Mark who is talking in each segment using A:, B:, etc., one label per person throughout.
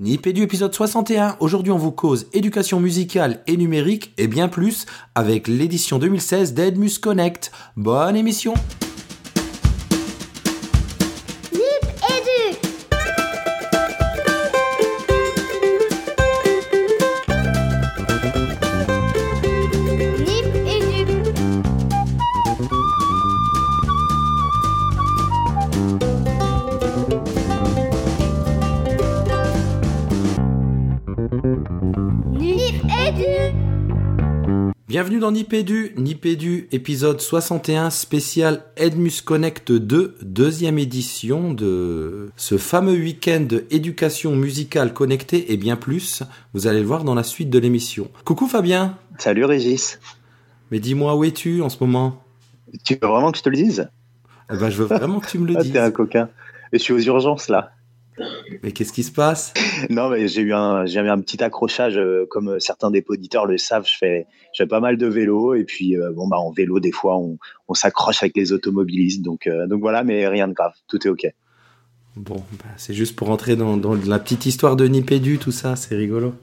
A: Nipédu épisode 61. Aujourd'hui, on vous cause éducation musicale et numérique et bien plus avec l'édition 2016 d'Edmus Connect. Bonne émission! Bienvenue dans Nipédu, Nipédu épisode 61 spécial Edmus Connect 2, deuxième édition de ce fameux week-end éducation musicale connectée et bien plus. Vous allez le voir dans la suite de l'émission. Coucou Fabien.
B: Salut Régis.
A: Mais dis-moi où es-tu en ce moment?
B: Tu veux vraiment que je te le dise?
A: Eh ben, Je veux vraiment que tu me le
B: ah,
A: dises.
B: T'es un coquin. Et je suis aux urgences là.
A: Mais qu'est-ce qui se passe?
B: Non, mais j'ai eu un, eu un petit accrochage, euh, comme certains des auditeurs le savent. Je fais, je pas mal de vélo et puis euh, bon bah en vélo des fois on, on s'accroche avec les automobilistes, donc euh, donc voilà, mais rien de grave, tout est ok.
A: Bon, bah, c'est juste pour entrer dans, dans, la petite histoire de Nipédu, tout ça, c'est rigolo.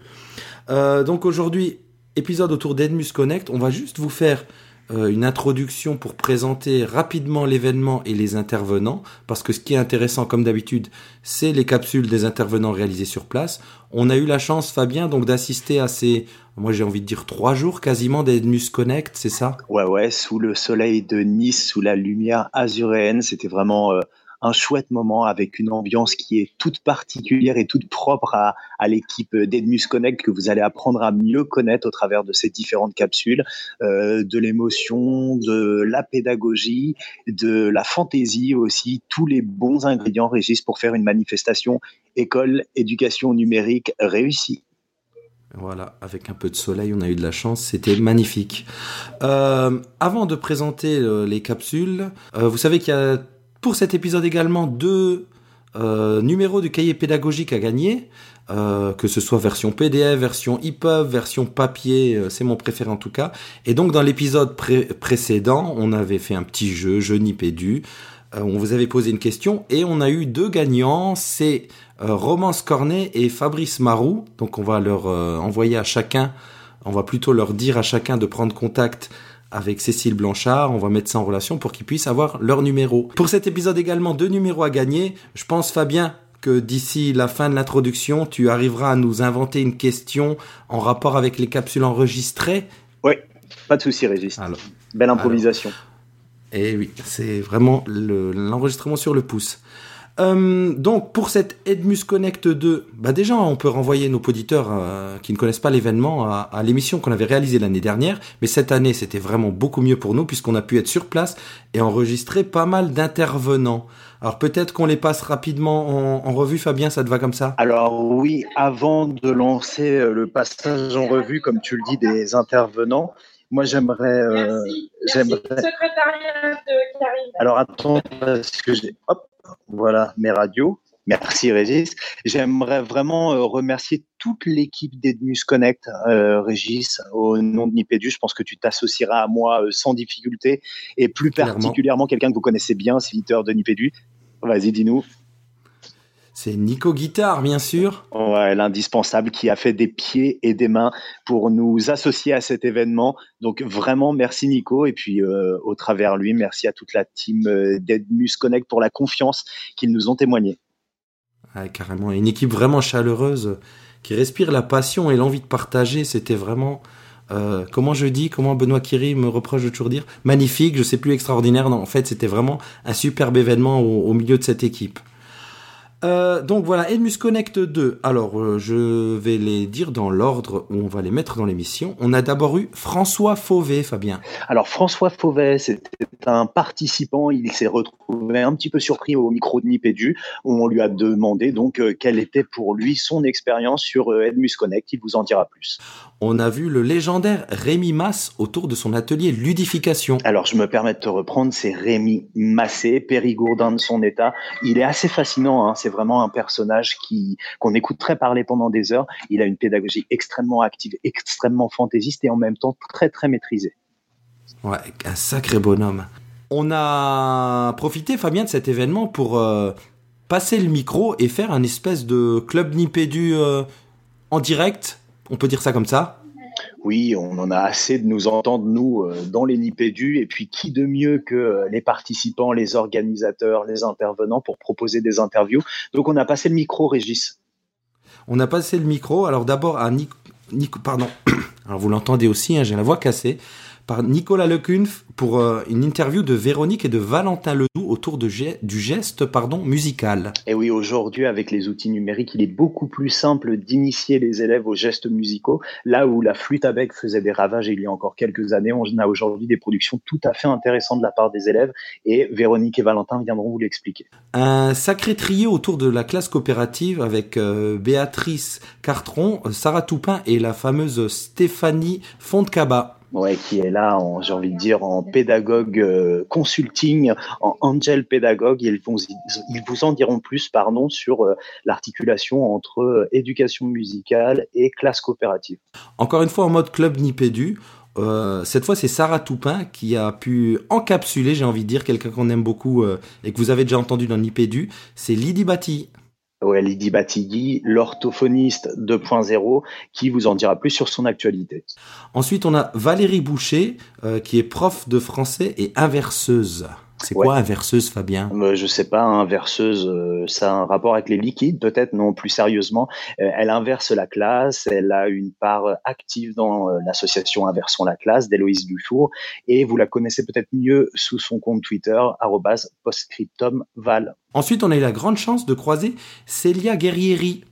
A: donc aujourd'hui, épisode autour d'Edmus Connect, on va juste vous faire euh, une introduction pour présenter rapidement l'événement et les intervenants, parce que ce qui est intéressant, comme d'habitude, c'est les capsules des intervenants réalisées sur place. On a eu la chance, Fabien, donc d'assister à ces, moi j'ai envie de dire trois jours quasiment d'Edmus Connect, c'est ça?
B: Ouais, ouais, sous le soleil de Nice, sous la lumière azuréenne, c'était vraiment euh, un chouette moment avec une ambiance qui est toute particulière et toute propre à, l'équipe d'Edmus Connect que vous allez apprendre à mieux connaître au travers de ces différentes capsules, euh, de l'émotion, de la pédagogie, de la fantaisie aussi, tous les bons ingrédients régissent pour faire une manifestation école éducation numérique réussie.
A: Voilà, avec un peu de soleil, on a eu de la chance, c'était magnifique. Euh, avant de présenter euh, les capsules, vous savez qu'il y a pour cet épisode également deux euh, numéros du cahier pédagogique à gagner, euh, que ce soit version PDF, version EPUB, version papier, euh, c'est mon préféré en tout cas. Et donc dans l'épisode précédent, on avait fait un petit jeu, jeu Nipédu, on vous avait posé une question et on a eu deux gagnants, c'est Romance Cornet et Fabrice Marou. Donc on va leur envoyer à chacun, on va plutôt leur dire à chacun de prendre contact avec Cécile Blanchard. On va mettre ça en relation pour qu'ils puissent avoir leur numéro. Pour cet épisode également, deux numéros à gagner. Je pense, Fabien, que d'ici la fin de l'introduction, tu arriveras à nous inventer une question en rapport avec les capsules enregistrées.
B: Oui, pas de souci, Régis. Alors, Belle improvisation.
A: et eh oui, c'est vraiment l'enregistrement sur le pouce. Euh, donc pour cette Edmus Connect 2, bah déjà on peut renvoyer nos auditeurs euh, qui ne connaissent pas l'événement à, à l'émission qu'on avait réalisée l'année dernière, mais cette année c'était vraiment beaucoup mieux pour nous puisqu'on a pu être sur place et enregistrer pas mal d'intervenants. Alors peut-être qu'on les passe rapidement en, en, revue, Fabien, ça te va comme ça?
B: Alors oui, avant de lancer euh, le passage en revue, comme tu le dis, des intervenants, moi j'aimerais... Euh, j'aimerais...
C: Secrétariat de Karim.
B: Alors attends, parce que j'ai... Hop voilà mes radios. Merci Régis. J'aimerais vraiment euh, remercier toute l'équipe d'Edmus Connect, euh, Régis, au nom de Nipédu. Je pense que tu t'associeras à moi euh, sans difficulté et plus particulièrement quelqu'un que vous connaissez bien, Siliteur de Nipédu. Vas-y, dis-nous.
A: C'est Nico Guitare, bien sûr.
B: Ouais, l'indispensable qui a fait des pieds et des mains pour nous associer à cet événement. Donc vraiment, merci Nico. Et puis euh, au travers lui, merci à toute la team euh, d'Edmus Connect pour la confiance qu'ils nous ont témoigné.
A: Ouais, carrément, une équipe vraiment chaleureuse qui respire la passion et l'envie de partager. C'était vraiment, euh, comment je dis, comment Benoît Kiri me reproche de toujours dire, magnifique. Je sais plus extraordinaire. Non, en fait, c'était vraiment un superbe événement au, au milieu de cette équipe. Euh, donc voilà, Edmus Connect 2. Alors, euh, je vais les dire dans l'ordre où on va les mettre dans l'émission. On a d'abord eu François Fauvet, Fabien.
B: Alors, François Fauvet, c'était un participant. Il s'est retrouvé un petit peu surpris au micro de Nipédu, où on lui a demandé donc euh, quelle était pour lui son expérience sur Edmus Connect. Il vous en dira plus.
A: On a vu le légendaire Rémi Masse autour de son atelier ludification.
B: Alors, je me permets de te reprendre, c'est Rémi Massé, périgourdin de son état. Il est assez fascinant, hein, c'est vraiment un personnage qui qu'on écouterait parler pendant des heures. Il a une pédagogie extrêmement active, extrêmement fantaisiste et en même temps très très maîtrisée.
A: Ouais, un sacré bonhomme. On a profité, Fabien, de cet événement pour euh, passer le micro et faire un espèce de club Nipédu euh, en direct. On peut dire ça comme ça
B: oui, on en a assez de nous entendre, nous, euh, dans les Nipédu. Et puis, qui de mieux que euh, les participants, les organisateurs, les intervenants pour proposer des interviews? Donc, on a passé le micro, Régis.
A: On a passé le micro. Alors, d'abord à Nico. Pardon. Alors, vous l'entendez aussi, hein, j'ai la voix cassée par Nicolas Lecunf pour euh, une interview de Véronique et de Valentin Ledoux autour de du geste pardon, musical.
B: Et oui, aujourd'hui, avec les outils numériques, il est beaucoup plus simple d'initier les élèves aux gestes musicaux. Là où la flûte à bec faisait des ravages il y a encore quelques années, on a aujourd'hui des productions tout à fait intéressantes de la part des élèves et Véronique et Valentin viendront vous l'expliquer.
A: Un sacré trié autour de la classe coopérative avec euh, Béatrice Cartron, Sarah Toupin et la fameuse Stéphanie Fontcaba.
B: Ouais, qui est là, j'ai envie de dire, en pédagogue euh, consulting, en angel pédagogue. Ils, ils vous en diront plus, pardon, sur euh, l'articulation entre euh, éducation musicale et classe coopérative.
A: Encore une fois, en mode club Nipédu. cette fois, c'est Sarah Toupin qui a pu encapsuler, j'ai envie de dire, quelqu'un qu'on aime beaucoup et que vous avez déjà entendu dans Nipédu. C'est Lydie Batty.
B: Lydie Batigui, l'orthophoniste 2.0, qui vous en dira plus sur son actualité.
A: Ensuite, on a Valérie Boucher, euh, qui est prof de français et inverseuse. C'est quoi inverseuse, Fabien?
B: Euh, Je sais pas, inverseuse, euh, ça a un rapport avec les liquides, peut-être, non, plus sérieusement. Euh, elle inverse la classe, elle a une part active dans l'association Inversons la classe d'Héloïse Dufour, et vous la connaissez peut-être mieux sous son compte Twitter, postscriptumval.
A: Ensuite, on a eu la grande chance de croiser Célia Guerrieri,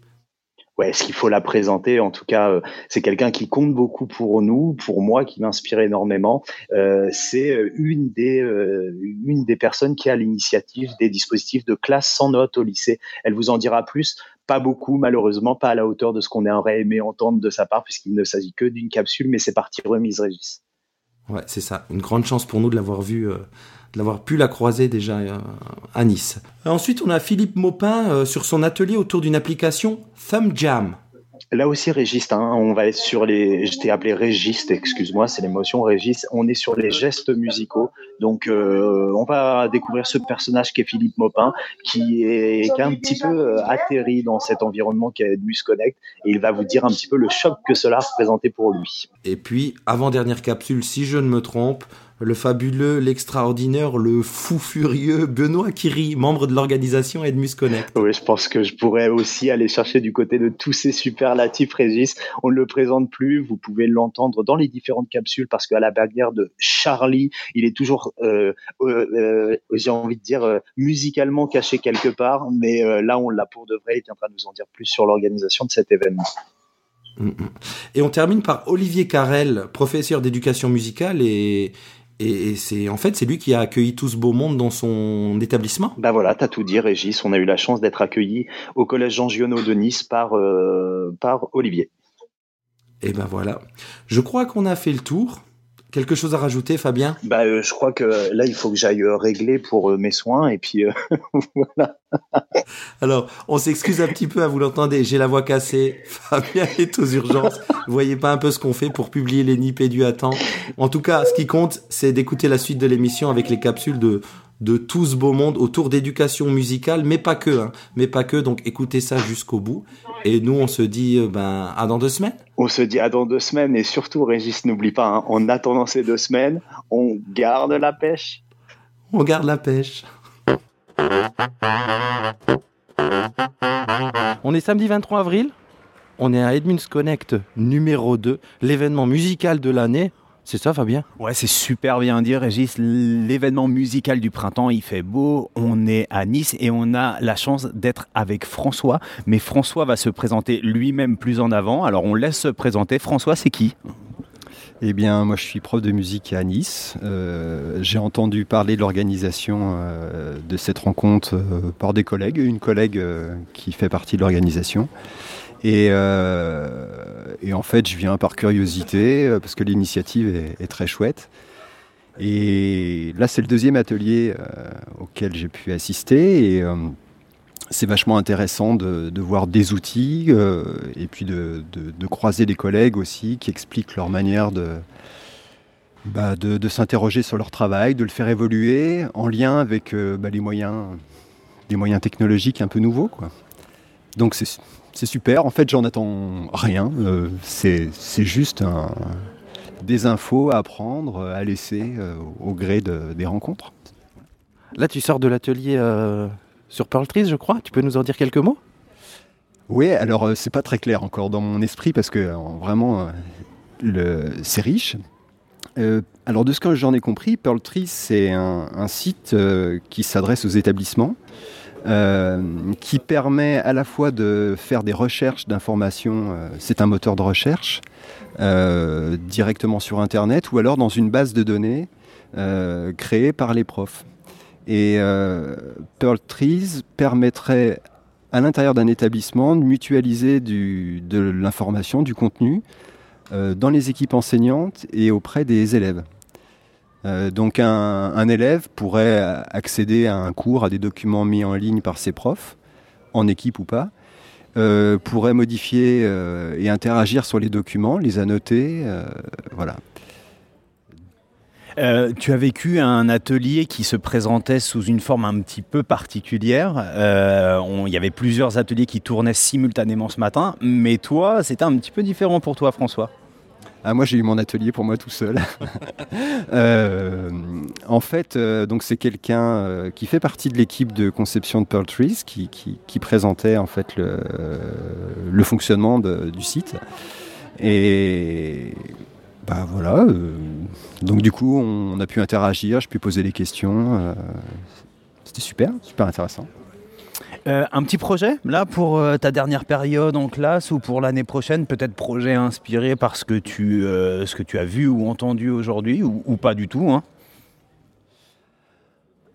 B: ouais, est-ce qu'il faut la présenter? En tout cas, euh, c'est quelqu'un qui compte beaucoup pour nous, pour moi, qui m'inspire énormément. Euh, c'est euh, une des une des personnes qui a l'initiative des dispositifs de classe sans notes au lycée. Elle vous en dira plus. Pas beaucoup, malheureusement, pas à la hauteur de ce qu'on aurait aimé entendre de sa part, puisqu'il ne s'agit que d'une capsule, mais c'est parti remise, Régis.
A: Ouais, c'est ça. Une grande chance pour nous de l'avoir vu d'avoir pu la croiser déjà euh, à Nice. Ensuite, on a Philippe Maupin euh, sur son atelier autour d'une application Thumb Jam.
B: Là aussi, Régiste, hein, on va être sur les. Je t'ai appelé Régiste, excuse-moi, c'est l'émotion, Régiste. On est sur les gestes musicaux. Donc, euh, on va découvrir ce personnage qui est Philippe Maupin, qui est, qui un petit peu atterri dans cet environnement qui est Musconnect, et il va vous dire un petit peu le choc que cela représentait pour lui.
A: Et puis, avant-dernière capsule, si je ne me trompe, le fabuleux, l'extraordinaire, le fou furieux Benoît Kiri, membre de l'organisation Edmus Connect.
B: Oui, je pense que je pourrais aussi aller chercher du côté de tous ces superlatifs, Régis. On ne le présente plus, vous pouvez l'entendre dans les différentes capsules parce qu'à la bagarre de Charlie, il est toujours, euh, euh, euh, j'ai envie de dire, musicalement caché quelque part, mais là, on l'a pour de vrai. Il viendra nous en dire plus sur l'organisation de cet événement.
A: Mm, mm. Et on termine par Olivier Carrel, professeur d'éducation musicale et, et, c'est en fait c'est lui qui a accueilli tout ce beau monde dans son établissement.
B: Bah voilà, t'as tout dit, Régis. On a eu la chance d'être accueilli au collège Jean Giono de Nice par euh, par Olivier.
A: Et ben voilà. Je crois qu'on a fait le tour. Quelque chose à rajouter, Fabien?
B: Bah, euh, je crois que là, il faut que j'aille euh, régler pour euh, mes soins et puis voilà.
A: Alors, on s'excuse un petit peu, à vous l'entendez, j'ai la voix cassée. Fabien est aux urgences. Vous voyez pas un peu ce qu'on fait pour publier les du à temps. En tout cas, ce qui compte, c'est d'écouter la suite de l'émission avec les capsules de de tout ce beau monde autour d'éducation musicale, mais pas que, hein, mais pas que. Donc écoutez ça jusqu'au bout. Et nous, on se dit euh, ben à dans deux semaines.
B: On se dit à dans deux semaines et surtout, Régis, n'oublie pas, hein, en attendant ces deux semaines, on garde la pêche.
A: On garde la pêche. On est samedi 23 avril. On est à Edmunds Connect numéro 2, l'événement musical de l'année. C'est ça, Fabien?
D: Ouais, c'est super bien dit, Régis. L'événement musical du printemps, il fait beau. On est à Nice et on a la chance d'être avec François. Mais François va se présenter lui-même plus en avant. Alors, on laisse se présenter. François, c'est qui?
E: Eh bien, moi, je suis prof de musique à Nice. Euh, j'ai entendu parler de l'organisation euh, de cette rencontre euh, par des collègues, une collègue qui fait partie de l'organisation. Euh, et, en fait, je viens par curiosité, euh, parce que l'initiative est, très chouette. Et là, c'est le deuxième atelier euh, auquel j'ai pu assister. Et c'est vachement intéressant de, voir des outils et puis de, croiser des collègues aussi qui expliquent leur manière bah, de, s'interroger sur leur travail, de le faire évoluer en lien avec bah, les moyens des moyens technologiques un peu nouveaux. Donc c'est super. En fait, j'en attends rien. c'est juste des infos à apprendre, à laisser au gré des rencontres.
A: Là, tu sors de l'atelier sur Pearl Trees, je crois. Tu peux nous en dire quelques mots?
E: Oui, alors c'est pas très clair encore dans mon esprit parce que vraiment, c'est riche. Euh, alors de ce que j'en ai compris, Pearl Tree, c'est un, site euh, qui s'adresse aux établissements, euh, qui permet à la fois de faire des recherches d'informations, c'est un moteur de recherche, directement sur Internet, ou alors dans une base de données créée par les profs. Et Pearl Trees permettrait à l'intérieur d'un établissement de mutualiser de l'information, du contenu, euh, dans les équipes enseignantes et auprès des élèves. Euh, donc un, élève pourrait accéder à un cours, à des documents mis en ligne par ses profs, en équipe ou pas, euh, pourrait modifier et interagir sur les documents, les annoter, voilà.
D: tu as vécu un atelier qui se présentait sous une forme un petit peu particulière. Il y avait plusieurs ateliers qui tournaient simultanément ce matin, mais toi, c'était un petit peu différent pour toi, François.
E: Ah, moi, j'ai eu mon atelier pour moi tout seul. Euh, en fait, euh, donc c'est quelqu'un euh, qui fait partie de l'équipe de conception de Pearl Trees, qui, présentait en fait le, le fonctionnement du site. Et bah voilà. donc du coup, on, a pu interagir, je pu poser des questions. C'était super, super intéressant.
D: Euh, un petit projet, là, pour euh, ta dernière période en classe ou pour l'année prochaine Peut-être projet inspiré par ce que tu, euh, ce que tu as vu ou entendu aujourd'hui ou, pas du tout hein?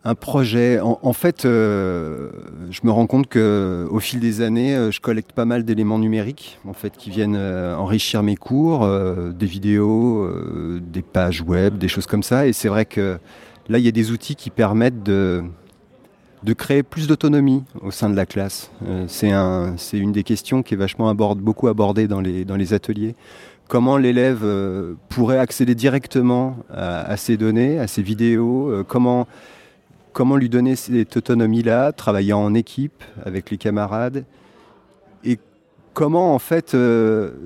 E: Un projet. En, fait, je me rends compte que au fil des années, je collecte pas mal d'éléments numériques, en fait, qui viennent enrichir mes cours, des vidéos, des pages web, des choses comme ça. Et c'est vrai que là, il y a des outils qui permettent de de créer plus d'autonomie au sein de la classe. Euh, c'est une des questions qui est vachement beaucoup abordée dans les, ateliers. Comment l'élève euh, pourrait accéder directement à, ces données, à ces vidéos euh, comment, lui donner cette autonomie-là, travailler en équipe avec les camarades? Et comment en fait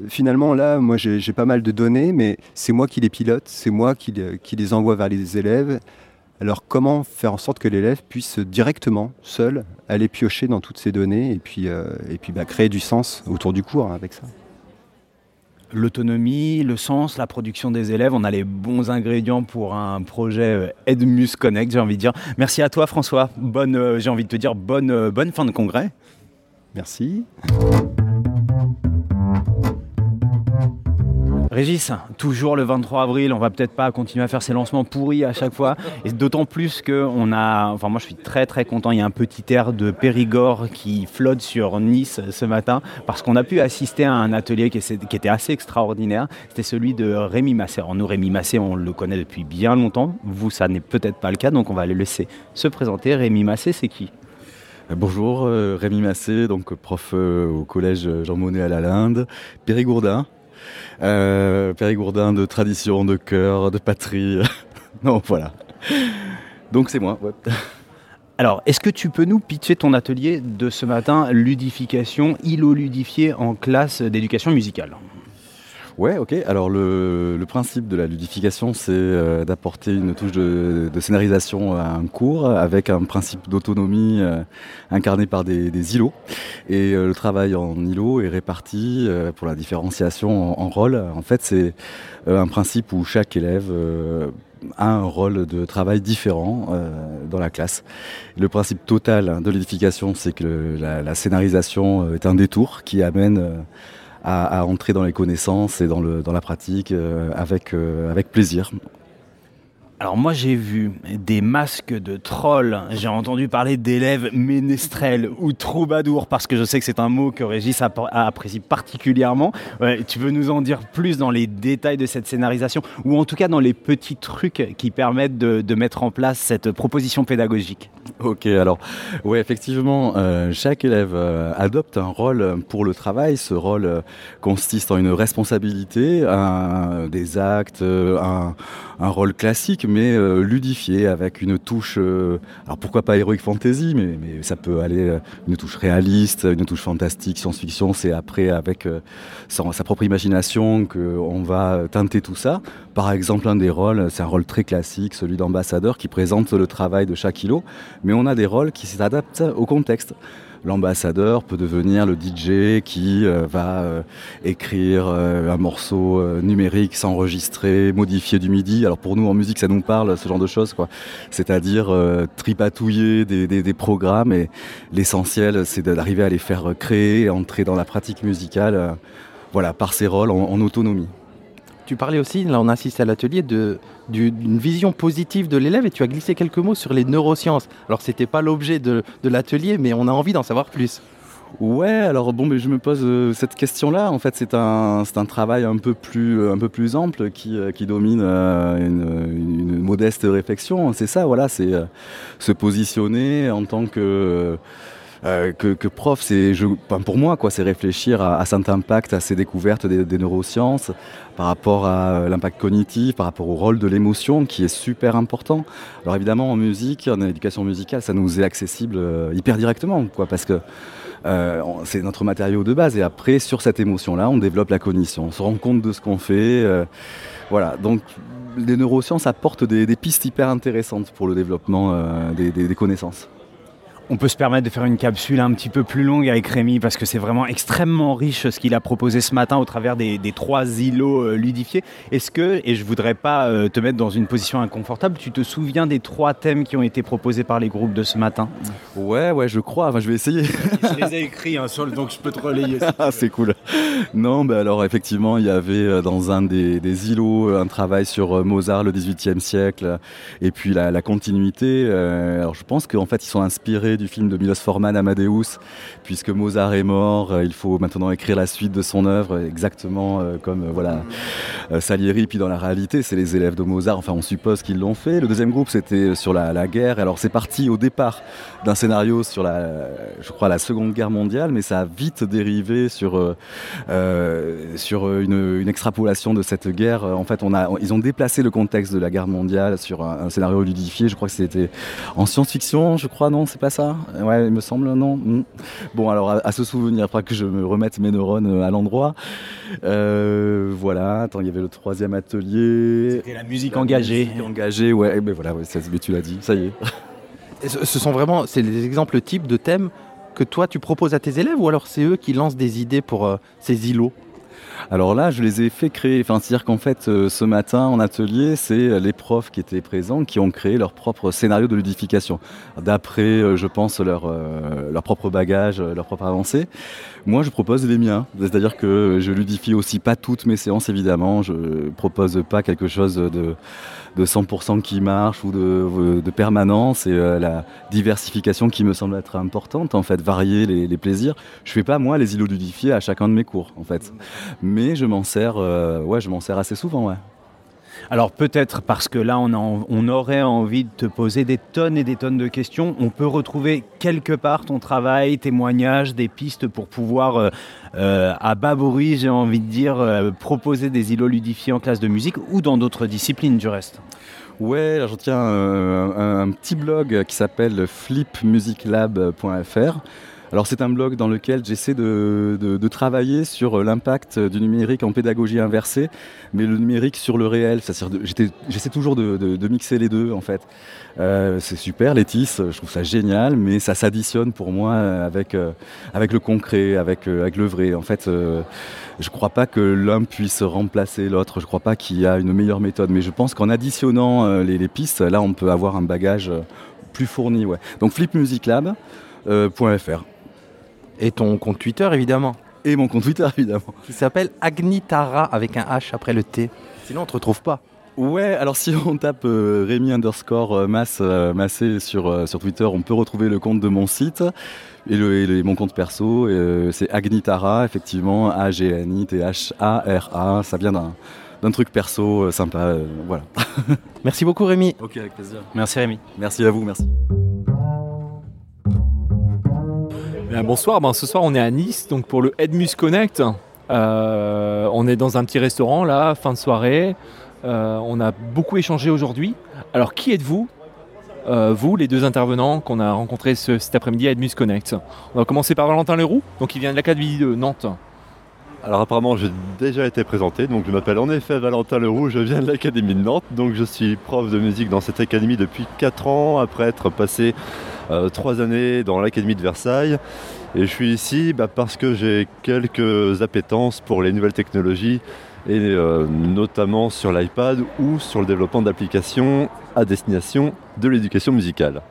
E: finalement là moi j'ai pas mal de données mais c'est moi qui les pilote, c'est moi qui les envoie vers les élèves alors comment faire en sorte que l'élève puisse directement, seul, aller piocher dans toutes ces données et puis, euh, et puis bah, créer du sens autour du cours avec ça?
D: L'autonomie, le sens, la production des élèves, on a les bons ingrédients pour un projet euh, Edmus Connect, j'ai envie de dire. Merci à toi François, bonne, euh, j'ai envie de te dire bonne, bonne fin de congrès.
E: Merci.
D: Régis, toujours le 23 avril, on va peut-être pas continuer à faire ces lancements pourris à chaque fois, d'autant plus que on a, enfin moi je suis très très content, il y a un petit air de Périgord qui flotte sur Nice ce matin, parce qu'on a pu assister à un atelier qui, était assez extraordinaire, c'était celui de Rémi Massé. Alors nous Rémi Massé, on le connaît depuis bien longtemps, vous ça n'est peut-être pas le cas, donc on va le laisser se présenter. Rémi Massé, c'est qui?
F: Bonjour, euh, Rémi Massé, donc prof euh, au collège Jean Monnet à la Linde, Périgourdin, euh, Périgourdin de tradition, de cœur, de patrie. non, voilà. Donc c'est moi.
D: Alors, est-ce que tu peux nous pitcher ton atelier de ce matin, ludification, îlot ludifié en classe d'éducation musicale?
F: Ouais, ok. Alors le, principe de la ludification, c'est euh, d'apporter une touche de, scénarisation à un cours avec un principe d'autonomie euh, incarné par des, îlots. Et euh, le travail en îlot est réparti pour la différenciation en, en rôle. En fait, c'est un principe où chaque élève a un rôle de travail différent dans la classe. Le principe total de l'édification, c'est que la, scénarisation est un détour qui amène à, entrer dans les connaissances et dans, le, dans la pratique euh, avec, euh, avec plaisir.
D: Alors moi j'ai vu des masques de trolls, j'ai entendu parler d'élèves ménestrels ou troubadours parce que je sais que c'est un mot que Régis apprécie particulièrement. tu veux nous en dire plus dans les détails de cette scénarisation ou en tout cas dans les petits trucs qui permettent de, mettre en place cette proposition pédagogique?
F: Ok, alors oui effectivement, euh, chaque élève euh, adopte un rôle pour le travail. Ce rôle euh, consiste en une responsabilité, des actes, un rôle classique mais euh, ludifiée avec une touche. euh, alors pourquoi pas heroic fantasy, mais, ça peut aller euh, une touche réaliste, une touche fantastique, science-fiction. C'est après avec sa propre imagination qu'on va teinter tout ça. Par exemple, un des rôles, c'est un rôle très classique, celui d'ambassadeur, qui présente le travail de chaque îlot, mais on a des rôles qui s'adaptent au contexte. L'ambassadeur peut devenir le DJ qui euh, va euh, écrire euh, un morceau numérique, s'enregistrer, modifier du midi. Alors pour nous en musique, ça nous parle ce genre de choses, quoi. C'est-à-dire tripatouiller des, programmes et l'essentiel, c'est d'arriver à les faire créer, entrer dans la pratique musicale, voilà, par ces rôles en autonomie.
A: Tu parlais aussi, là on assiste à l'atelier, d'une vision positive de l'élève et tu as glissé quelques mots sur les neurosciences. Alors c'était pas l'objet de, de l'atelier, mais on a envie d'en savoir plus.
F: Ouais, alors bon, mais je me pose euh, cette question-là. En fait, c'est un, un travail un peu plus, euh, un peu plus ample qui, euh, qui domine une, une modeste réflexion. C'est ça, voilà, c'est se positionner en tant que euh, que, prof, c'est, pour moi, quoi, c'est réfléchir à, cet impact, à ces découvertes des, neurosciences, par rapport à euh, l'impact cognitif, par rapport au rôle de l'émotion, qui est super important. Alors évidemment, en musique, en éducation musicale, ça nous est accessible euh, hyper directement, quoi, parce que c'est notre matériau de base. Et après, sur cette émotion-là, on développe la cognition, on se rend compte de ce qu'on fait. voilà, donc les neurosciences apportent des, pistes hyper intéressantes pour le développement des connaissances.
D: On peut se permettre de faire une capsule un petit peu plus longue avec Rémi parce que c'est vraiment extrêmement riche ce qu'il a proposé ce matin au travers des, des trois îlots euh, ludifiés. Est-ce que, et je voudrais pas euh, te mettre dans une position inconfortable, tu te souviens des trois thèmes qui ont été proposés par les groupes de ce matin?
F: Ouais, ouais, je crois. Enfin, je vais essayer.
D: Je les ai écrits, hein, sur le- donc je peux te relayer.
F: Ah, c'est cool. Non, bah alors effectivement, il y avait euh, dans un des, des îlots un travail sur Mozart, le XVIIIe siècle, et puis la, la continuité. alors je pense qu'en fait, ils sont inspirés du film de Milos Forman, Amadeus, puisque Mozart est mort, euh, il faut maintenant écrire la suite de son œuvre, exactement euh, comme euh, voilà Salieri. Puis dans la réalité, c'est les élèves de Mozart. Enfin, on suppose qu'ils l'ont fait. Le deuxième groupe, c'était sur la, guerre. Alors c'est parti au départ d'un scénario sur la, je crois, la Seconde Guerre mondiale, mais ça a vite dérivé sur sur une, une extrapolation de cette guerre. En fait, on a, ils ont déplacé le contexte de la guerre mondiale sur un, un scénario ludifié. Je crois que c'était en science-fiction, je crois, non, c'est pas ça? Ouais, il me semble, non. Mm. Bon, alors à, à se souvenir, il faudra que je me remette mes neurones à l'endroit. Euh, voilà. Attends, il y avait le troisième atelier.
D: C'était la musique engagée.
F: Musique engagée, ouais. Mais voilà, ouais, ça, mais tu l'as dit. Ça y est.
A: Et Ce ce sont vraiment, c'est des exemples types de thèmes que toi tu proposes à tes élèves ou alors c'est eux qui lancent des idées pour euh, ces îlots?
F: Alors là, je les ai fait créer. Enfin, c'est-à-dire qu'en fait, euh, ce matin en atelier, c'est les profs qui étaient présents qui ont créé leur propre scénario de ludification, d'après, euh, je pense, leur, euh, propre bagage, euh, leur propre avancée. Moi, je propose les miens. C'est-à-dire que je ludifie aussi pas toutes mes séances, évidemment. Je propose pas quelque chose de, de 100% qui marche ou de, de permanence. Et euh, la diversification qui me semble être importante, en fait, varier les, les plaisirs. Je fais pas, moi, les îlots ludifiés à chacun de mes cours, en fait. Mais je m'en sers, euh, ouais, je m'en sers assez souvent, ouais.
D: Alors peut-être parce que là on, aurait envie de te poser des tonnes et des tonnes de questions, on peut retrouver quelque part ton travail, témoignages, des pistes pour pouvoir euh, euh, à bas j'ai envie de dire, euh, proposer des îlots ludifiés en classe de musique ou dans d'autres disciplines du reste.
F: Ouais, je tiens un petit blog qui s'appelle flipmusiclab.fr. Alors c'est un blog dans lequel j'essaie de, de- travailler sur l'impact du numérique en pédagogie inversée, mais le numérique sur le réel. J'essaie toujours de, de- mixer les deux en fait. Euh, c'est super, Létis, je trouve ça génial, mais ça s'additionne pour moi avec, euh, avec le concret, avec, euh, avec le vrai. En fait, euh, je ne crois pas que l'un puisse remplacer l'autre, je ne crois pas qu'il y a une meilleure méthode, mais je pense qu'en additionnant euh, les, les pistes, là on peut avoir un bagage euh, plus fourni. Ouais. Donc flipmusiclab.fr
A: Et ton compte Twitter évidemment,
F: et mon compte Twitter évidemment.
A: qui s'appelle Agnitara avec un H après le T. Sinon on te retrouve pas.
F: Ouais, alors si on tape euh, Rémi underscore euh, Mass, euh, Massé sur, euh, sur Twitter, on peut retrouver le compte de mon site et, le, et le- mon compte perso. et, euh, c'est Agnitara, effectivement, A-G-N-I-T-H-A-R-A. Ça vient d'un d'un truc perso euh, sympa. euh, voilà.
A: Merci beaucoup Rémi.
F: Ok, avec plaisir.
D: Merci Rémi.
F: Merci à vous, merci.
G: Bien, bonsoir, ben, ce soir on est à Nice donc pour le Edmus Connect. Euh, on est dans un petit restaurant là, fin de soirée. Euh, on a beaucoup échangé aujourd'hui. Alors, qui êtes-vous? Euh, vous, les deux intervenants qu'on a rencontrés ce- cet après-midi à Edmus Connect. On va commencer par Valentin Leroux, donc il vient de l'Académie de Nantes.
H: Alors apparemment j'ai déjà été présenté, donc je m'appelle en effet Valentin Leroux, je viens de l'Académie de Nantes, donc je suis prof de musique dans cette académie depuis 4 ans, après être passé 3 années dans l'Académie de Versailles. Et je suis ici bah, parce que j'ai quelques appétences pour les nouvelles technologies, et euh, notamment sur l'iPad ou sur le développement d'applications à destination de l'éducation musicale.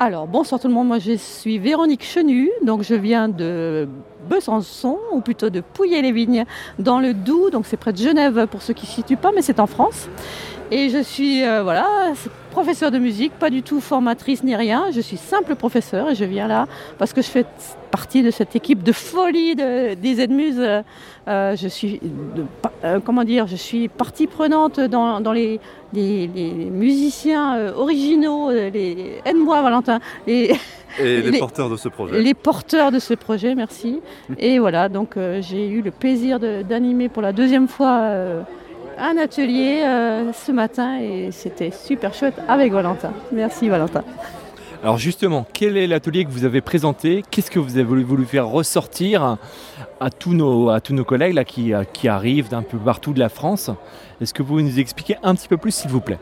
I: Alors, bonsoir tout le monde, moi je suis Véronique Chenu, donc je viens de Besançon, ou plutôt de Pouilly-les-Vignes, dans le Doubs, donc c'est près de Genève pour ceux qui ne se situent pas, mais c'est en France. Et je suis, euh, voilà, professeur de musique, pas du tout formatrice ni rien, je suis simple professeur et je viens là parce que je fais partie de cette équipe de folie de, des Edmuse. Euh, je suis, de- euh, comment dire, je suis partie prenante dans, dans les, les- les musiciens euh, originaux, les, aide-moi Valentin, les,
H: Et les,
I: Les-
H: porteurs de ce projet.
I: les porteurs de ce projet, merci. Et voilà, donc j'ai eu le plaisir d'animer pour la deuxième fois un atelier euh, ce matin et c'était super chouette avec Valentin. Merci Valentin.
G: Alors justement, quel est l'atelier que vous avez présenté? Qu'est-ce que vous avez voulu, voulu faire ressortir à tous nos, à tous nos collègues là, qui, euh, qui arrivent d'un peu partout de la France? Est-ce que vous pouvez nous expliquer un petit peu plus, s'il vous plaît?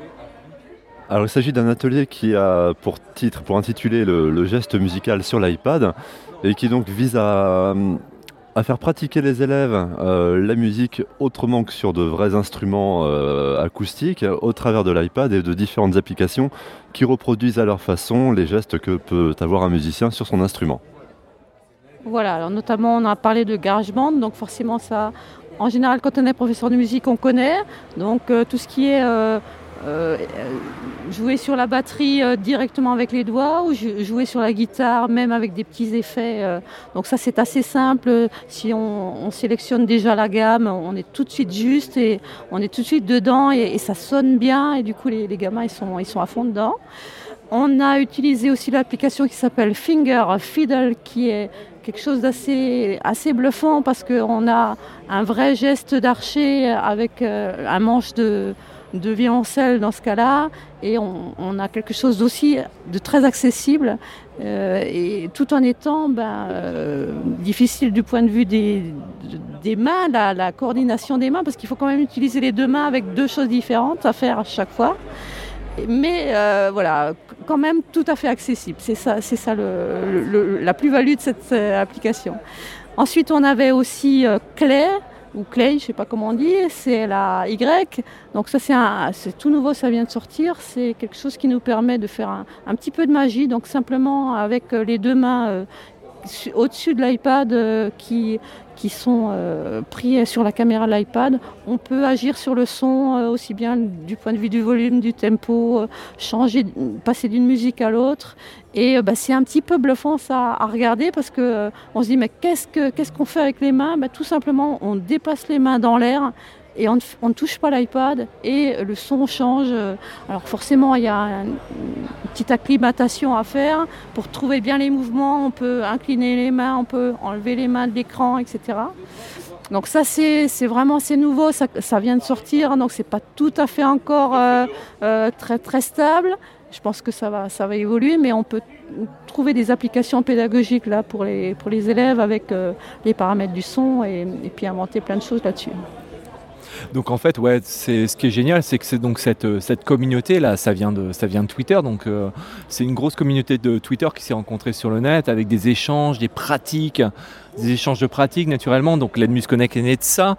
H: Alors il s'agit d'un atelier qui a pour titre, pour intituler le, le geste musical sur l'iPad et qui donc vise à, à faire pratiquer les élèves euh, la musique autrement que sur de vrais instruments euh, acoustiques au travers de l'iPad et de différentes applications qui reproduisent à leur façon les gestes que peut avoir un musicien sur son instrument.
I: Voilà, alors notamment on a parlé de GarageBand, donc forcément ça, en général quand on est professeur de musique on connaît, donc euh, tout ce qui est euh, euh, jouer sur la batterie euh, directement avec les doigts ou jou- jouer sur la guitare même avec des petits effets. donc ça c'est assez simple, si on, on sélectionne déjà la gamme, on est tout de suite juste et on est tout de suite dedans et, ça sonne bien et du coup les, gamins ils sont, ils sont à fond dedans. On a utilisé aussi l'application qui s'appelle Finger Fiddle qui est quelque chose d'assez assez bluffant parce qu'on a un vrai geste d'archer avec un manche de, de violoncelle dans ce cas-là et on, a quelque chose d'aussi de très accessible euh, et tout en étant ben, euh, difficile du point de vue des, mains, la, coordination des mains parce qu'il faut quand même utiliser les deux mains avec deux choses différentes à faire à chaque fois. Mais euh, voilà, quand même tout à fait accessible. C'est ça, c'est ça la plus-value de cette application. Ensuite, on avait aussi Clay, ou Clay, je ne sais pas comment on dit, c'est la Y. Donc ça, c'est, tout nouveau, ça vient de sortir. C'est quelque chose qui nous permet de faire un, petit peu de magie. Donc simplement avec les deux mains euh, su- au-dessus de l'iPad euh, qui, qui sont euh, pris sur la caméra de l'iPad, on peut agir sur le son euh, aussi bien du point de vue du volume, du tempo, euh, changer, passer d'une musique à l'autre. Et bah, c'est un petit peu bluffant ça à regarder parce que on se dit mais qu'est-ce que qu'est-ce qu'on fait avec les mains? Bah, Tout simplement on déplace les mains dans l'air et on ne, touche pas l'iPad et le son change. Alors forcément il y a un- une petite acclimatation à faire pour trouver bien les mouvements. On peut incliner les mains, on peut enlever les mains de l'écran, etc. Donc ça c'est vraiment c'est nouveau, ça, vient de sortir, donc c'est pas tout à fait encore euh, euh, très très stable. Je pense que ça va ça va évoluer, mais on peut trouver des applications pédagogiques là pour les pour les élèves avec euh, les paramètres du son et puis inventer plein de choses là-dessus.
G: Donc en fait, ouais, c'est ce qui est génial, c'est que c'est donc cette, euh, cette communauté là, ça vient de ça vient de Twitter, donc euh, c'est une grosse communauté de Twitter qui s'est rencontrée sur le net avec des échanges, des pratiques, des échanges de pratiques naturellement. Donc l'Edmus Connect est né de ça.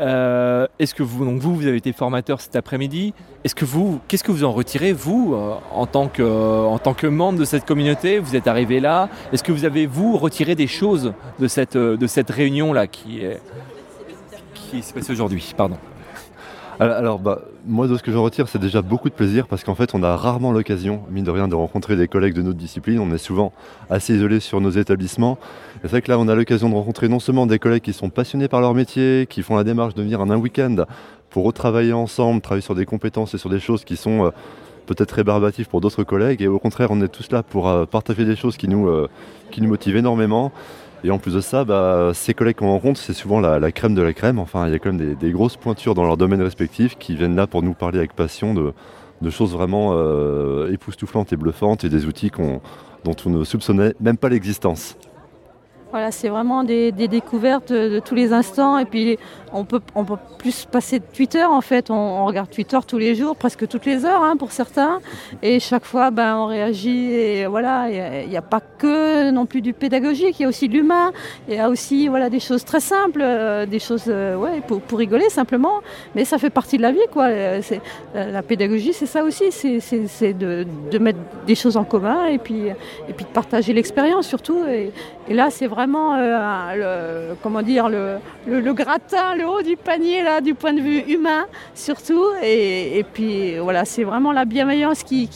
G: Euh, Est-ce que vous donc vous vous avez été formateur cet après-midi? Est-ce que vous qu'est-ce que vous en retirez vous en tant que en tant que membre de cette communauté? Vous êtes arrivé là. Est-ce que vous avez vous retiré des choses de cette de cette réunion là qui est qui s'est passée aujourd'hui Pardon.
H: Alors, bah, moi, de ce que je retire, c'est déjà beaucoup de plaisir parce qu'en fait, on a rarement l'occasion, mine de rien, de rencontrer des collègues de notre discipline. On est souvent assez isolés sur nos établissements. C'est vrai que là, on a l'occasion de rencontrer non seulement des collègues qui sont passionnés par leur métier, qui font la démarche de venir en un week-end pour retravailler ensemble, travailler sur des compétences et sur des choses qui sont euh, peut-être rébarbatives pour d'autres collègues. Et au contraire, on est tous là pour euh, partager des choses qui nous, euh, qui nous motivent énormément. Et en plus de ça, bah, ces collègues qu'on rencontre, c'est souvent la, crème de la crème. Enfin, il y a quand même des, grosses pointures dans leur domaine respectif qui viennent là pour nous parler avec passion de, choses vraiment époustouflantes et bluffantes et des outils dont on ne soupçonnait même pas l'existence.
I: Voilà, c'est vraiment des, découvertes de, tous les instants. Et puis, on peut, plus passer de Twitter, en fait. On, regarde Twitter tous les jours, presque toutes les heures, hein, pour certains. Et chaque fois, ben, on réagit. Et voilà, il n'y a, pas que non plus du pédagogique, il y a aussi de l'humain. Il y a aussi voilà, des choses très simples, euh, des choses euh, ouais, pour, rigoler simplement. Mais ça fait partie de la vie, quoi. C'est, la, pédagogie, c'est ça aussi. C'est, de, de, mettre des choses en commun et puis, et puis de partager l'expérience, surtout. Et, et là, c'est vraiment euh, le, comment dire, le, le, gratin, le haut du panier, là, du point de vue humain, surtout. Et, puis, voilà, c'est vraiment la bienveillance qui,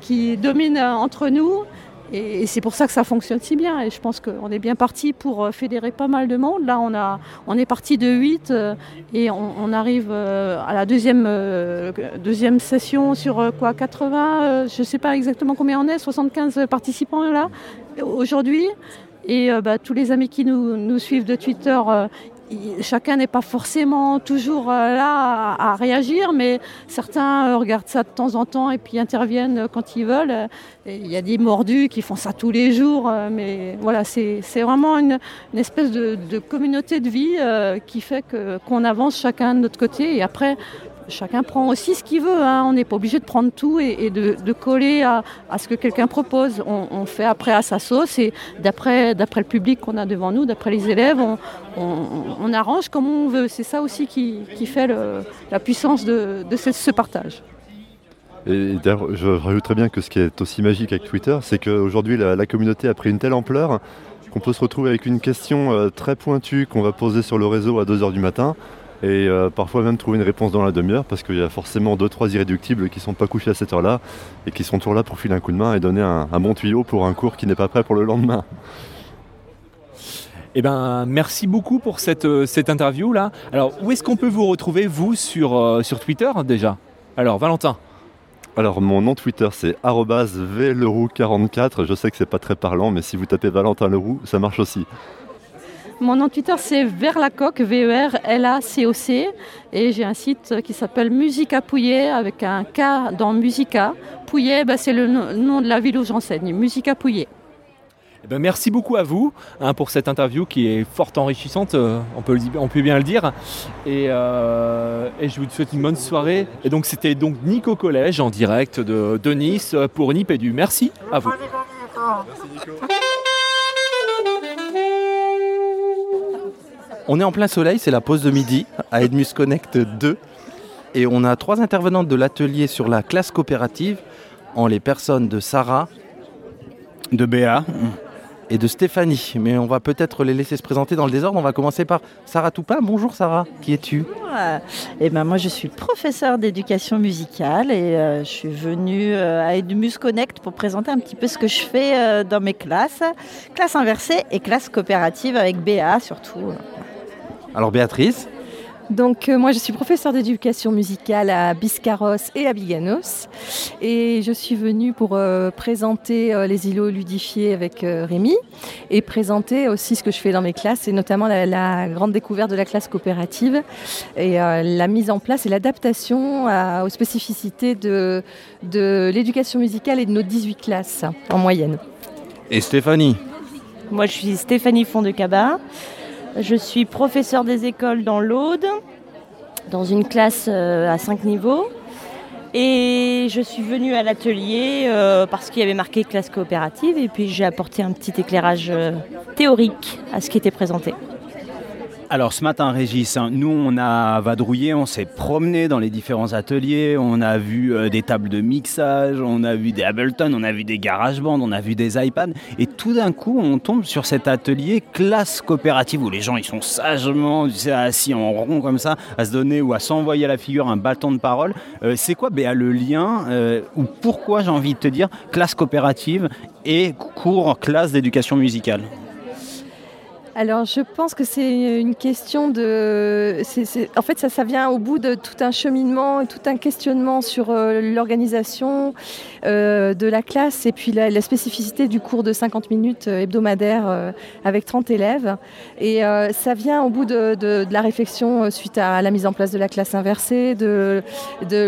I: qui, domine entre nous. Et, c'est pour ça que ça fonctionne si bien. Et je pense qu'on est bien parti pour euh, fédérer pas mal de monde. Là, on, a, on est parti de 8 euh, et on, arrive à la deuxième, deuxième session sur quoi 80, je ne sais pas exactement combien on est, 75 participants là aujourd'hui. Et euh, bah, tous les amis qui nous, suivent de Twitter, euh, chacun n'est pas forcément toujours euh, là à, réagir, mais certains regardent ça de temps en temps et puis interviennent quand ils veulent. Il y a des mordus qui font ça tous les jours, mais voilà, c'est vraiment une, espèce de, communauté de vie qui fait qu'on avance chacun de notre côté. Et après, chacun prend aussi ce qu'il veut. Hein. On n'est pas obligé de prendre tout et, de, coller à, ce que quelqu'un propose. On, fait après à sa sauce et d'après le public qu'on a devant nous, d'après les élèves, on, arrange comme on veut. C'est ça aussi qui, fait la puissance de, ce, partage.
H: Et d'ailleurs, je rajouterais bien que ce qui est aussi magique avec Twitter, c'est qu'aujourd'hui la, la, communauté a pris une telle ampleur qu'on peut se retrouver avec une question euh, très pointue qu'on va poser sur le réseau à 2h du matin et euh, parfois même trouver une réponse dans la demi-heure parce qu'il y a forcément deux trois irréductibles qui ne sont pas couchés à cette heure-là et qui sont toujours là pour filer un coup de main et donner un, bon tuyau pour un cours qui n'est pas prêt pour le lendemain.
G: Eh ben, merci beaucoup pour cette, euh, cette interview là. Alors, où est-ce qu'on peut vous retrouver vous sur, euh, sur Twitter déjà? Alors, Valentin.
H: Alors mon nom Twitter c'est vleroux44. Je sais que c'est pas très parlant, mais si vous tapez Valentin Leroux, ça marche aussi.
I: Mon nom Twitter, c'est Verlacoc, V-E-R-L-A-C-O-C. Et j'ai un site qui s'appelle Musica Pouillet, avec un K dans Musica. Pouillet, bah, c'est le nom de la ville où j'enseigne, Musica Pouillet.
G: Eh ben, merci beaucoup à vous hein, pour cette interview qui est fort enrichissante, euh, on, peut on, peut bien le dire. Euh, et, je vous souhaite une bonne soirée. Et donc c'était donc Nico Collège en direct de, de Nice pour Nipédu. Merci à vous. Merci Nico.
A: On est en plein soleil, c'est la pause de midi à Edmus Connect 2. Et on a trois intervenantes de l'atelier sur la classe coopérative en les personnes de Sarah,
D: de Béa
A: et de Stéphanie. Mais on va peut-être les laisser se présenter dans le désordre. On va commencer par Sarah Toupin. Bonjour Sarah, qui es-tu?
J: Eh ben Moi je suis professeure d'éducation musicale et euh, je suis venue euh, à Edmus Connect pour présenter un petit peu ce que je fais euh, dans mes classes. Classe inversée et classe coopérative avec Béa surtout.
A: Alors Béatrice
K: donc moi je suis professeure d'éducation musicale à Biscarros et à Biganos et je suis venue pour présenter les îlots ludifiés avec Rémi et présenter aussi ce que je fais dans mes classes et notamment la, grande découverte de la classe coopérative et la mise en place et l'adaptation aux spécificités de, de l'éducation musicale et de nos 18 classes en moyenne.
A: Et Stéphanie
L: Moi je suis Stéphanie Fond de Cabat. Je suis professeur des écoles dans l'Aude, dans une classe euh, à 5 niveaux. Et je suis venue à l'atelier euh, parce qu'il y avait marqué classe coopérative et puis j'ai apporté un petit éclairage euh, théorique à ce qui était présenté.
D: Alors ce matin, Régis, hein, nous on a vadrouillé, on s'est promené dans les différents ateliers, on a vu euh, des tables de mixage, on a vu des Ableton, on a vu des GarageBand, on a vu des iPads, et tout d'un coup on tombe sur cet atelier classe coopérative où les gens ils sont sagement assis en rond comme ça, à se donner ou à s'envoyer à la figure un bâton de parole. Euh, c'est quoi Béa, le lien, euh, ou pourquoi j'ai envie de te dire, classe coopérative et cours classe d'éducation musicale?
K: Alors, je pense que c'est une question de. En fait, ça, vient au bout de tout un cheminement, tout un questionnement sur euh, l'organisation euh, de la classe et puis la, spécificité du cours de 50 minutes euh, hebdomadaire avec 30 élèves. Et ça vient au bout de, la réflexion suite à la mise en place de la classe inversée, de,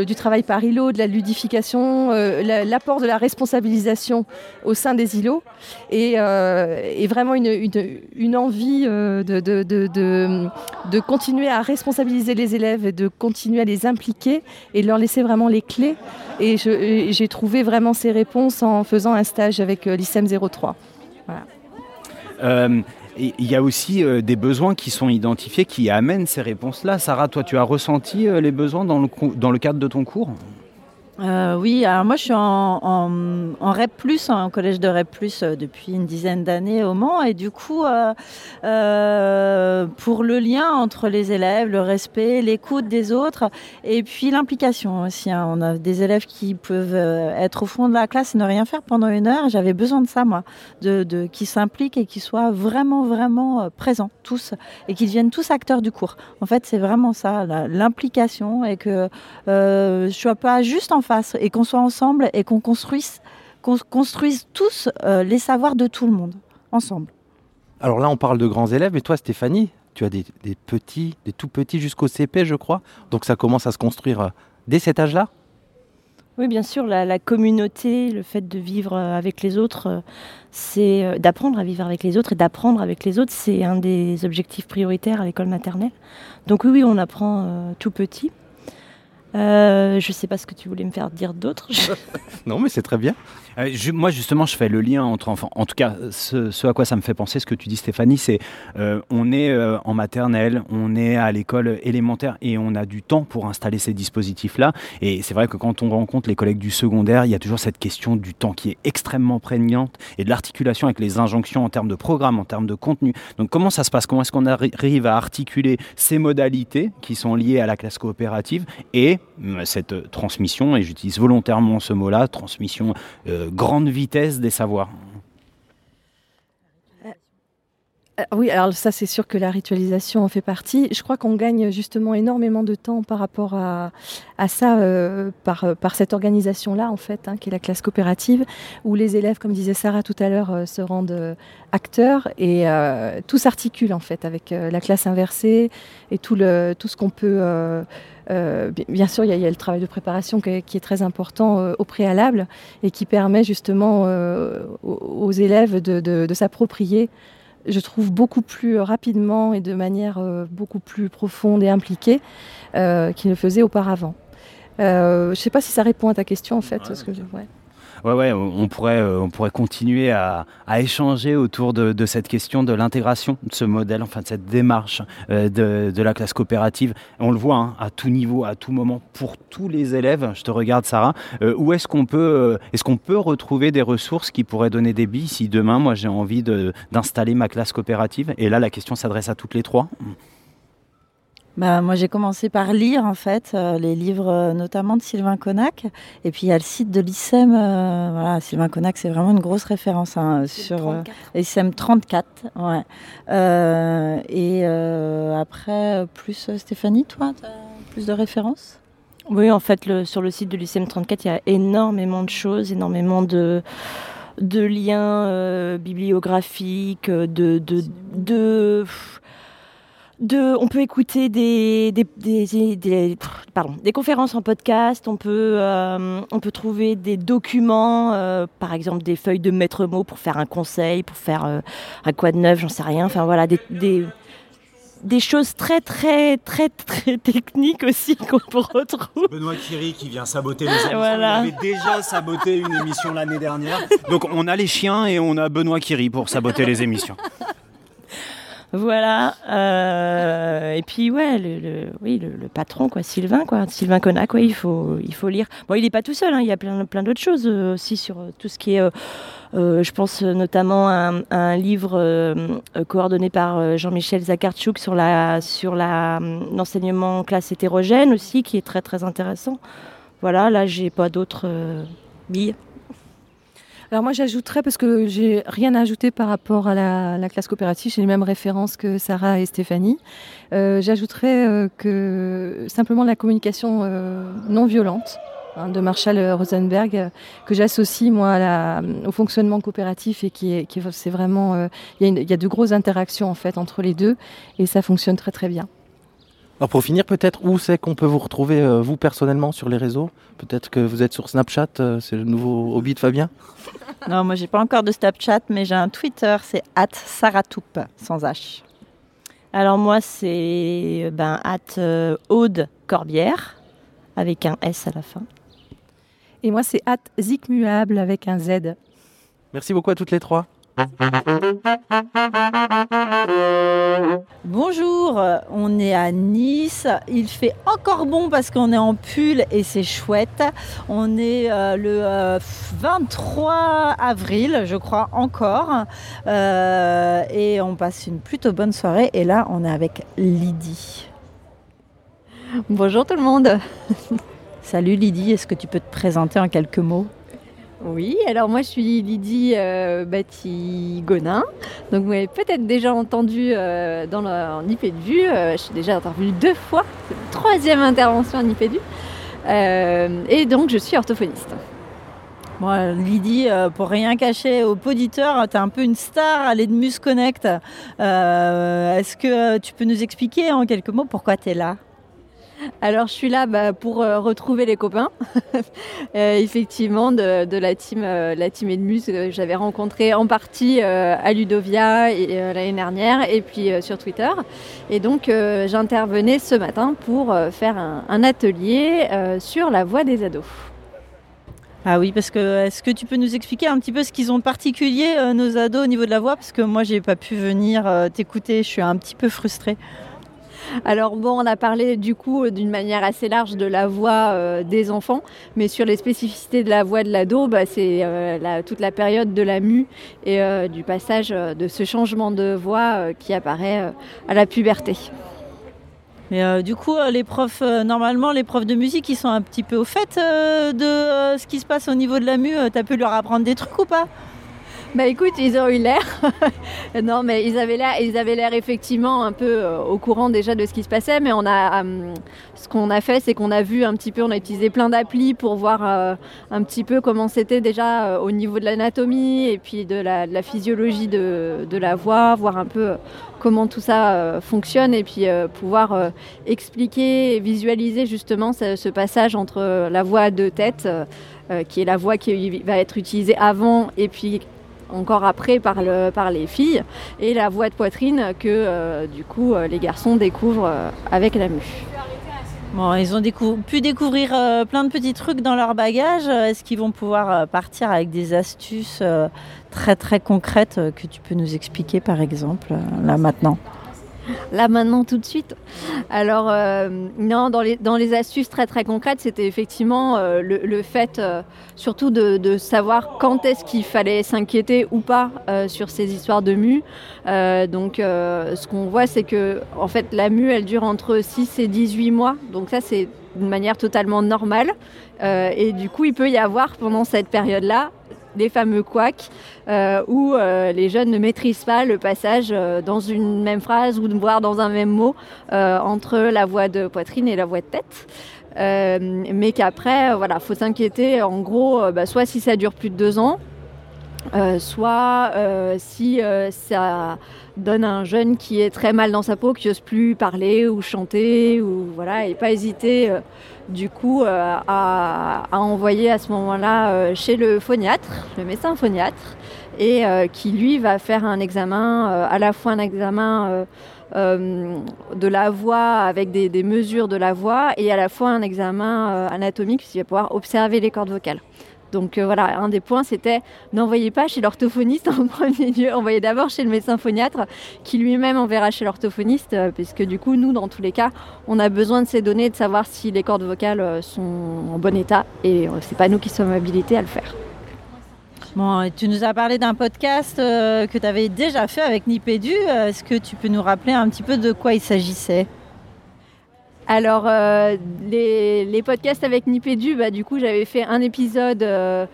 K: du travail par îlot, de la ludification, la- l'apport de la responsabilisation au sein des îlots et, et vraiment une- une envie euh, de, de- de- de- continuer à responsabiliser les élèves et de continuer à les impliquer et leur laisser vraiment les clés. Et j'ai trouvé vraiment ces réponses en faisant un stage avec euh, l'ICEM 03. Voilà.
D: Euh, Il y a aussi des besoins qui sont identifiés qui amènent ces réponses-là. Sarah, toi, tu as ressenti les besoins dans le, dans le cadre de ton cours?
J: Euh, oui, alors moi je suis en, en, REP, en collège de REP, euh, depuis une dizaine d'années au Mans. Et du coup, euh, pour le lien entre les élèves, le respect, l'écoute des autres, et puis l'implication aussi. hein. On a des élèves qui peuvent être au fond de la classe et ne rien faire pendant une heure. J'avais besoin de ça, moi, de, de, qui s'impliquent et qui soient vraiment, vraiment présents, tous, et qui deviennent tous acteurs du cours. En fait, c'est vraiment ça, l'implication, et que je sois pas juste en et qu'on soit ensemble, et qu'on construise, qu'on construise tous euh, les savoirs de tout le monde, ensemble.
A: Alors là, on parle de grands élèves, et toi, Stéphanie, tu as des, des petits, des tout petits jusqu'au CP, je crois. Donc ça commence à se construire euh, dès cet âge-là?
L: Oui, bien sûr, la, la communauté, le fait de vivre euh, avec les autres, c'est euh, d'apprendre à vivre avec les autres et d'apprendre avec les autres, c'est un des objectifs prioritaires à l'école maternelle. Donc oui, oui, on apprend euh, tout petit. Euh, je ne sais pas ce que tu voulais me faire dire d'autre.
A: Non, mais c'est très bien.
D: Euh, moi, justement, je fais le lien entre enfants. En tout cas, ce, à quoi ça me fait penser, ce que tu dis, Stéphanie, c'est euh, on est euh, en maternelle, on est à l'école élémentaire et on a du temps pour installer ces dispositifs-là. Et c'est vrai que quand on rencontre les collègues du secondaire, il y a toujours cette question du temps qui est extrêmement prégnante et de l'articulation avec les injonctions en termes de programme, en termes de contenu. Donc, comment ça se passe? Comment est-ce qu'on arri- arrive à articuler ces modalités qui sont liées à la classe coopérative et euh, cette transmission, et j'utilise volontairement ce mot-là, transmission grande vitesse des savoirs.
K: Euh, Oui, alors ça c'est sûr que la ritualisation en fait partie. Je crois qu'on gagne justement énormément de temps par rapport à, à ça, euh, par, euh, par cette organisation-là en fait, hein, qui est la classe coopérative, où les élèves, comme disait Sarah tout à l'heure, euh, se rendent euh, acteurs et euh, tout s'articule en fait avec euh, la classe inversée et tout, le, tout ce qu'on peut... euh, euh, bi- bien sûr, il y, y a le travail de préparation qui est, qui est très important euh, au préalable et qui permet justement euh, aux, aux élèves de, de- de s'approprier je trouve beaucoup plus rapidement et de manière euh, beaucoup plus profonde et impliquée euh, qu'il ne faisait auparavant. Euh, je ne sais pas si ça répond à ta question en fait. parce que je- ouais.
D: Ouais, ouais, on pourrait, euh, on pourrait continuer à, échanger autour de, cette question de l'intégration de ce modèle, enfin de cette démarche euh, de, la classe coopérative. On le voit hein, à tout niveau, à tout moment, pour tous les élèves. Je te regarde, Sarah. Euh, où est-ce qu'on peut, est-ce qu'on peut retrouver des ressources qui pourraient donner des billes si demain, moi, j'ai envie d'installer ma classe coopérative? Et là, la question s'adresse à toutes les trois.
J: Bah, moi, j'ai commencé par lire en fait euh, les livres, euh, notamment de Sylvain Connac. Et puis il y a le site de l'ICEM. euh, voilà, Sylvain Connac, c'est vraiment une grosse référence hein, sur euh, l'ICEM 34. Ouais. Euh, et euh, après, plus Stéphanie, toi, t'as plus de références?
L: Oui, en fait, le- sur le site de l'UCM 34, il y a énormément de choses, énormément de, de liens euh, bibliographiques, de, de, de, de- on peut écouter des, des, des- des- pardon, des conférences en podcast, on peut, euh, on peut trouver des documents, euh, par exemple des feuilles de maître mot pour faire un conseil, pour faire euh, un quoi de neuf, j'en sais rien. Enfin voilà, des, des, des choses très très très très techniques aussi qu'on peut retrouver.
D: Benoît Kiri qui vient saboter les émissions.
L: Voilà.
D: Il avait déjà saboté une émission l'année dernière. Donc on a les chiens et on a Benoît Kiri pour saboter les émissions.
L: Voilà. euh, et puis ouais, le, patron quoi, Sylvain quoi, Sylvain Connac, ouais, il faut, il faut lire. Bon, il n'est pas tout seul, hein, il y a plein, d'autres choses euh, aussi sur euh, tout ce qui est. je pense notamment à un, livre coordonné par Jean-Michel Zakarchuk sur la sur euh, l'enseignement en classe hétérogène aussi, qui est très très intéressant. Voilà, là j'ai pas d'autres billes.
K: Alors moi j'ajouterais, parce que j'ai rien à ajouter par rapport à la, classe coopérative, j'ai les mêmes références que Sarah et Stéphanie. Euh, j'ajouterais euh, que simplement la communication euh, non violente hein, de Marshall Rosenberg, que j'associe moi au fonctionnement coopératif et qui est, c'est vraiment, il y, a de grosses interactions en fait entre les deux et ça fonctionne très très bien.
A: Alors pour finir, peut-être où c'est qu'on peut vous retrouver, euh, vous personnellement, sur les réseaux? Peut-être que vous êtes sur Snapchat, euh, c'est le nouveau hobby de Fabien?
J: Non, moi j'ai pas encore de Snapchat, mais j'ai un Twitter, c'est @saratoup sans H. Alors moi c'est ben euh, Aude Corbière avec un S à la fin.
K: Et moi c'est Zikmuable avec un Z.
A: Merci beaucoup à toutes les trois.
J: Bonjour, on est à Nice. Il fait encore bon parce qu'on est en pull et c'est chouette. On est euh, le 23 euh, avril, je crois encore. Euh, et on passe une plutôt bonne soirée. Et là, on est avec Lydie.
M: Bonjour tout le monde.
J: Salut Lydie, est-ce que tu peux te présenter en quelques mots?
M: Oui, alors moi je suis Lydie euh, Batigonin. Donc vous m'avez peut-être déjà entendu euh, dans le, en. Euh, je suis déjà intervenue deux fois. Troisième intervention en. Euh, et donc je suis orthophoniste.
J: Bon, Lydie, pour rien cacher aux auditeurs, tu un peu une star à l'Edmus Connect. Est-ce que tu peux nous expliquer en quelques mots pourquoi tu es là?
M: Alors je suis là bah, pour euh, retrouver les copains, euh, effectivement, de, la team, euh, Edmus que j'avais rencontré en partie à Ludovia l'année dernière et puis sur Twitter. Et donc j'intervenais ce matin pour faire un, atelier sur la voix des ados.
J: Ah oui, parce que est-ce que tu peux nous expliquer un petit peu ce qu'ils ont de particulier, nos ados, au niveau de la voix? Parce que moi, j'ai pas pu venir t'écouter, je suis un petit peu frustrée.
M: Alors bon, on a parlé du coup d'une manière assez large de la voix euh, des enfants, mais sur les spécificités de la voix de l'ado, bah, c'est euh, toute la période de la mue et euh, du passage de ce changement de voix qui apparaît à la puberté.
J: Mais du coup, les profs, normalement, les profs de musique, ils sont un petit peu au fait de ce qui se passe au niveau de la mue. tu as pu leur apprendre des trucs ou pas?
M: Bah écoute, ils ont eu l'air. non, mais ils avaient l'air, ils avaient l'air effectivement un peu euh, au courant déjà de ce qui se passait. Mais on a, euh, ce qu'on a fait, c'est qu'on a vu un petit peu, on a utilisé plein d'applis pour voir euh, un petit peu comment c'était déjà au niveau de l'anatomie et puis de la, physiologie de, la voix, voir un peu comment tout ça fonctionne et puis pouvoir expliquer et visualiser justement ce, ce, passage entre la voix de tête, qui est la voix qui va être utilisée avant et puis encore après par, le, par les filles, et la voix de poitrine que euh, du coup euh, les garçons découvrent euh, avec la mue.
J: Bon, ils ont pu découvrir plein de petits trucs dans leur bagage. Est-ce qu'ils vont pouvoir partir avec des astuces très très concrètes que tu peux nous expliquer par exemple là maintenant?
M: là maintenant tout de suite. Alors euh, non, dans les, dans les astuces très très concrètes, c'était effectivement euh, le, fait euh, surtout de, savoir quand est-ce qu'il fallait s'inquiéter ou pas sur ces histoires de mue. donc ce qu'on voit c'est que en fait la mue elle dure entre 6 et 18 mois. Donc ça c'est d'une manière totalement normale. et du coup il peut y avoir pendant cette période-là des fameux couacs euh, où euh, les jeunes ne maîtrisent pas le passage euh, dans une même phrase ou voire dans un même mot entre la voix de poitrine et la voix de tête. mais qu'après, voilà, faut s'inquiéter en gros, bah, soit si ça dure plus de deux ans, soit si ça donne un jeune qui est très mal dans sa peau, qui n'ose plus parler ou chanter, ou voilà, et pas hésiter du coup euh, à, envoyer à ce moment-là euh, chez le phoniatre, le médecin phoniatre, et euh, qui lui va faire un examen, à la fois un examen de la voix avec des, des, mesures de la voix et à la fois un examen anatomique puisqu'il va pouvoir observer les cordes vocales. Donc euh, voilà, un des points, c'était n'envoyez pas chez l'orthophoniste en premier lieu, envoyez d'abord chez le médecin phoniatre qui lui-même enverra chez l'orthophoniste, euh, puisque du coup, nous, dans tous les cas, on a besoin de ces données, de savoir si les cordes vocales euh, sont en bon état, et c'est pas nous qui sommes habilités à le faire.
J: Bon, tu nous as parlé d'un podcast que tu avais déjà fait avec Nipédu. Est-ce que tu peux nous rappeler un petit peu de quoi il s'agissait?
M: Alors, euh, les, podcasts avec Nipédu, bah, du coup, j'avais fait un épisode euh,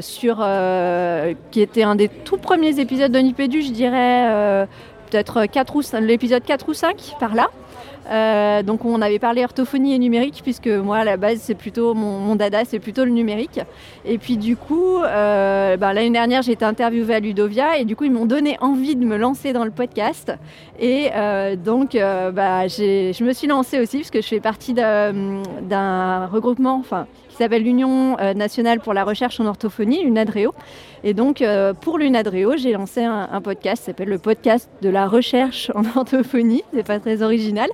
M: sur, qui était un des tout premiers épisodes de Nipédu, je dirais peut-être l'épisode 4 ou 5 par là. Euh, donc on avait parlé orthophonie et numérique puisque moi à la base c'est plutôt mon, dada c'est plutôt le numérique. Et puis du coup euh, ben, l'année dernière j'ai été interviewée à Ludovia et du coup ils m'ont donné envie de me lancer dans le podcast. Et euh, donc bah, je me suis lancée aussi parce que je fais partie d'un regroupement enfin s'appelle l'Union euh, nationale pour la recherche en orthophonie, l'UNADREO. Et donc, euh, pour l'UNADREO, j'ai lancé un, podcast qui s'appelle le podcast de la recherche en orthophonie. C'est pas très original,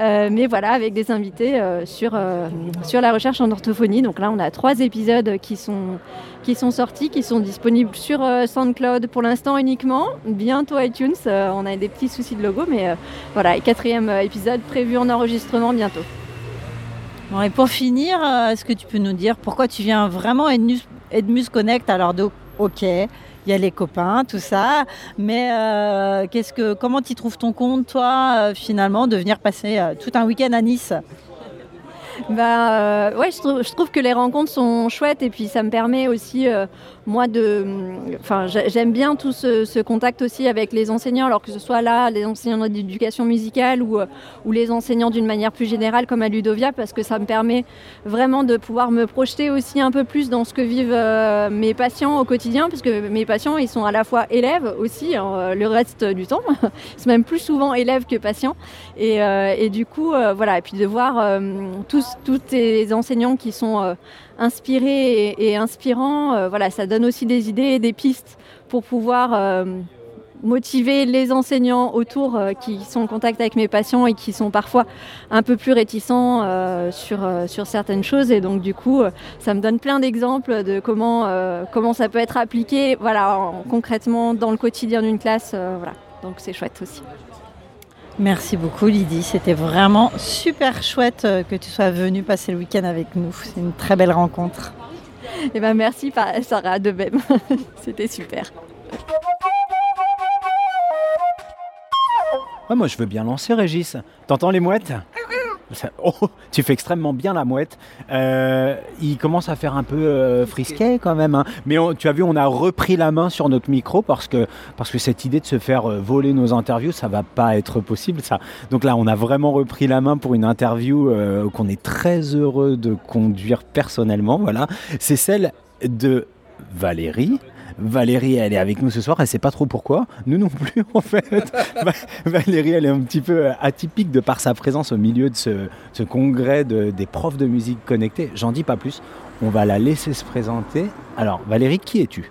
M: euh, mais voilà, avec des invités sur, sur la recherche en orthophonie. Donc là, on a trois épisodes qui sont, qui sont sortis, qui sont disponibles sur SoundCloud pour l'instant uniquement. Bientôt iTunes. on a des petits soucis de logo, mais voilà, quatrième épisode prévu en enregistrement bientôt
J: et pour finir, euh, est-ce que tu peux nous dire pourquoi tu viens vraiment Edmus, Connect? Alors, ok, il y a les copains, tout ça, mais euh, comment tu trouves ton compte, toi, euh, finalement, de venir passer tout un week-end à Nice?
M: Bah ouais, je trouve, que les rencontres sont chouettes et puis ça me permet aussi moi de enfin j'aime bien tout ce, contact aussi avec les enseignants alors que ce soit là les enseignants d'éducation musicale ou, les enseignants d'une manière plus générale comme à Ludovia parce que ça me permet vraiment de pouvoir me projeter aussi un peu plus dans ce que vivent euh, mes patients au quotidien parce que mes patients ils sont à la fois élèves aussi hein, le reste du temps ils sont même plus souvent élèves que patients. Et, euh, du coup euh, voilà et puis de voir tous tous ces enseignants qui sont inspiré et, inspirant. Euh, voilà, ça donne aussi des idées et des pistes pour pouvoir euh, motiver les enseignants autour euh, qui sont en contact avec mes patients et qui sont parfois un peu plus réticents sur, sur certaines choses. Et donc du coup, ça me donne plein d'exemples de comment, comment ça peut être appliqué voilà, concrètement dans le quotidien d'une classe. voilà. Donc c'est chouette aussi.
J: Merci beaucoup Lydie, c'était vraiment super chouette euh, que tu sois venue passer le week-end avec nous. C'est une très belle rencontre.
M: Et eh ben merci Sarah de même, c'était super.
D: moi je veux bien lancer Régis. T'entends les mouettes? Oh, tu fais extrêmement bien la mouette. Euh, il commence à faire un peu euh, frisquet quand même. Hein. Mais tu as vu, on a repris la main sur notre micro parce que, parce que cette idée de se faire euh, voler nos interviews, ça va pas être possible. Ça. Donc là, on a vraiment repris la main pour une interview qu'on est très heureux de conduire personnellement. Voilà, c'est celle de Valérie. Valérie, elle est avec nous ce soir, elle sait pas trop pourquoi. Nous non plus, en fait. Valérie, elle est un petit peu atypique de par sa présence au milieu de ce, congrès des profs de musique connectés. J'en dis pas plus. On va la laisser se présenter. Alors, Valérie, qui es-tu?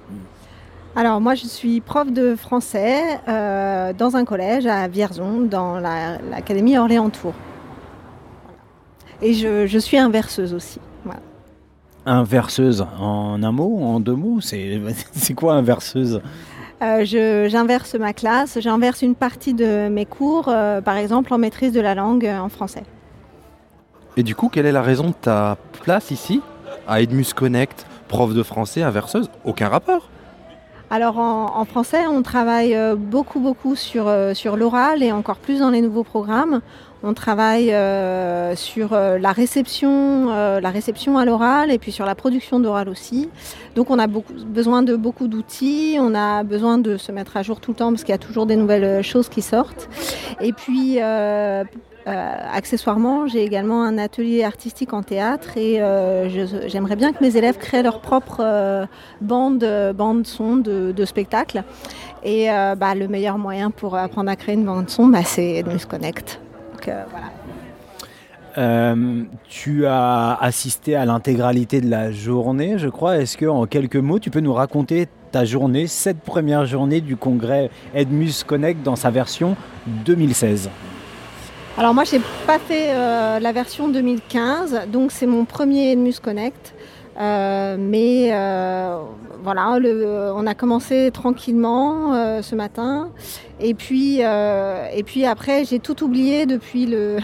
N: Alors moi je suis prof de français euh, dans un collège à Vierzon, dans l'académie Orléans-Tours. Et je, je, suis inverseuse aussi.
D: Inverseuse, en un mot, en deux mots C'est quoi inverseuse?
N: Euh, J'inverse ma classe, j'inverse une partie de mes cours, euh, par exemple en maîtrise de la langue euh, en français.
A: Et du coup, quelle est la raison de ta place ici, à Edmus Connect, prof de français, inverseuse Aucun rapport
N: alors en, français, on travaille beaucoup beaucoup sur, sur l'oral et encore plus dans les nouveaux programmes. On travaille euh, sur euh, la réception, euh, la réception à l'oral et puis sur la production d'oral aussi. Donc on a besoin de beaucoup d'outils, on a besoin de se mettre à jour tout le temps parce qu'il y a toujours des nouvelles choses qui sortent. Et puis accessoirement, j'ai également un atelier artistique en théâtre et j'aimerais bien que mes élèves créent leur propre bande, son de, spectacle. Et bah, le meilleur moyen pour apprendre à créer une bande son, bah, c'est News Euh,
D: euh, tu as assisté à l'intégralité de la journée, je crois. Est-ce que, en quelques mots, tu peux nous raconter ta journée, cette première journée du congrès Edmus Connect dans sa version 2016
N: Alors moi, j'ai pas fait euh, la version 2015, donc c'est mon premier Edmus Connect. Mais voilà, on a commencé tranquillement ce matin. Et puis, euh, et puis après, j'ai tout oublié depuis le,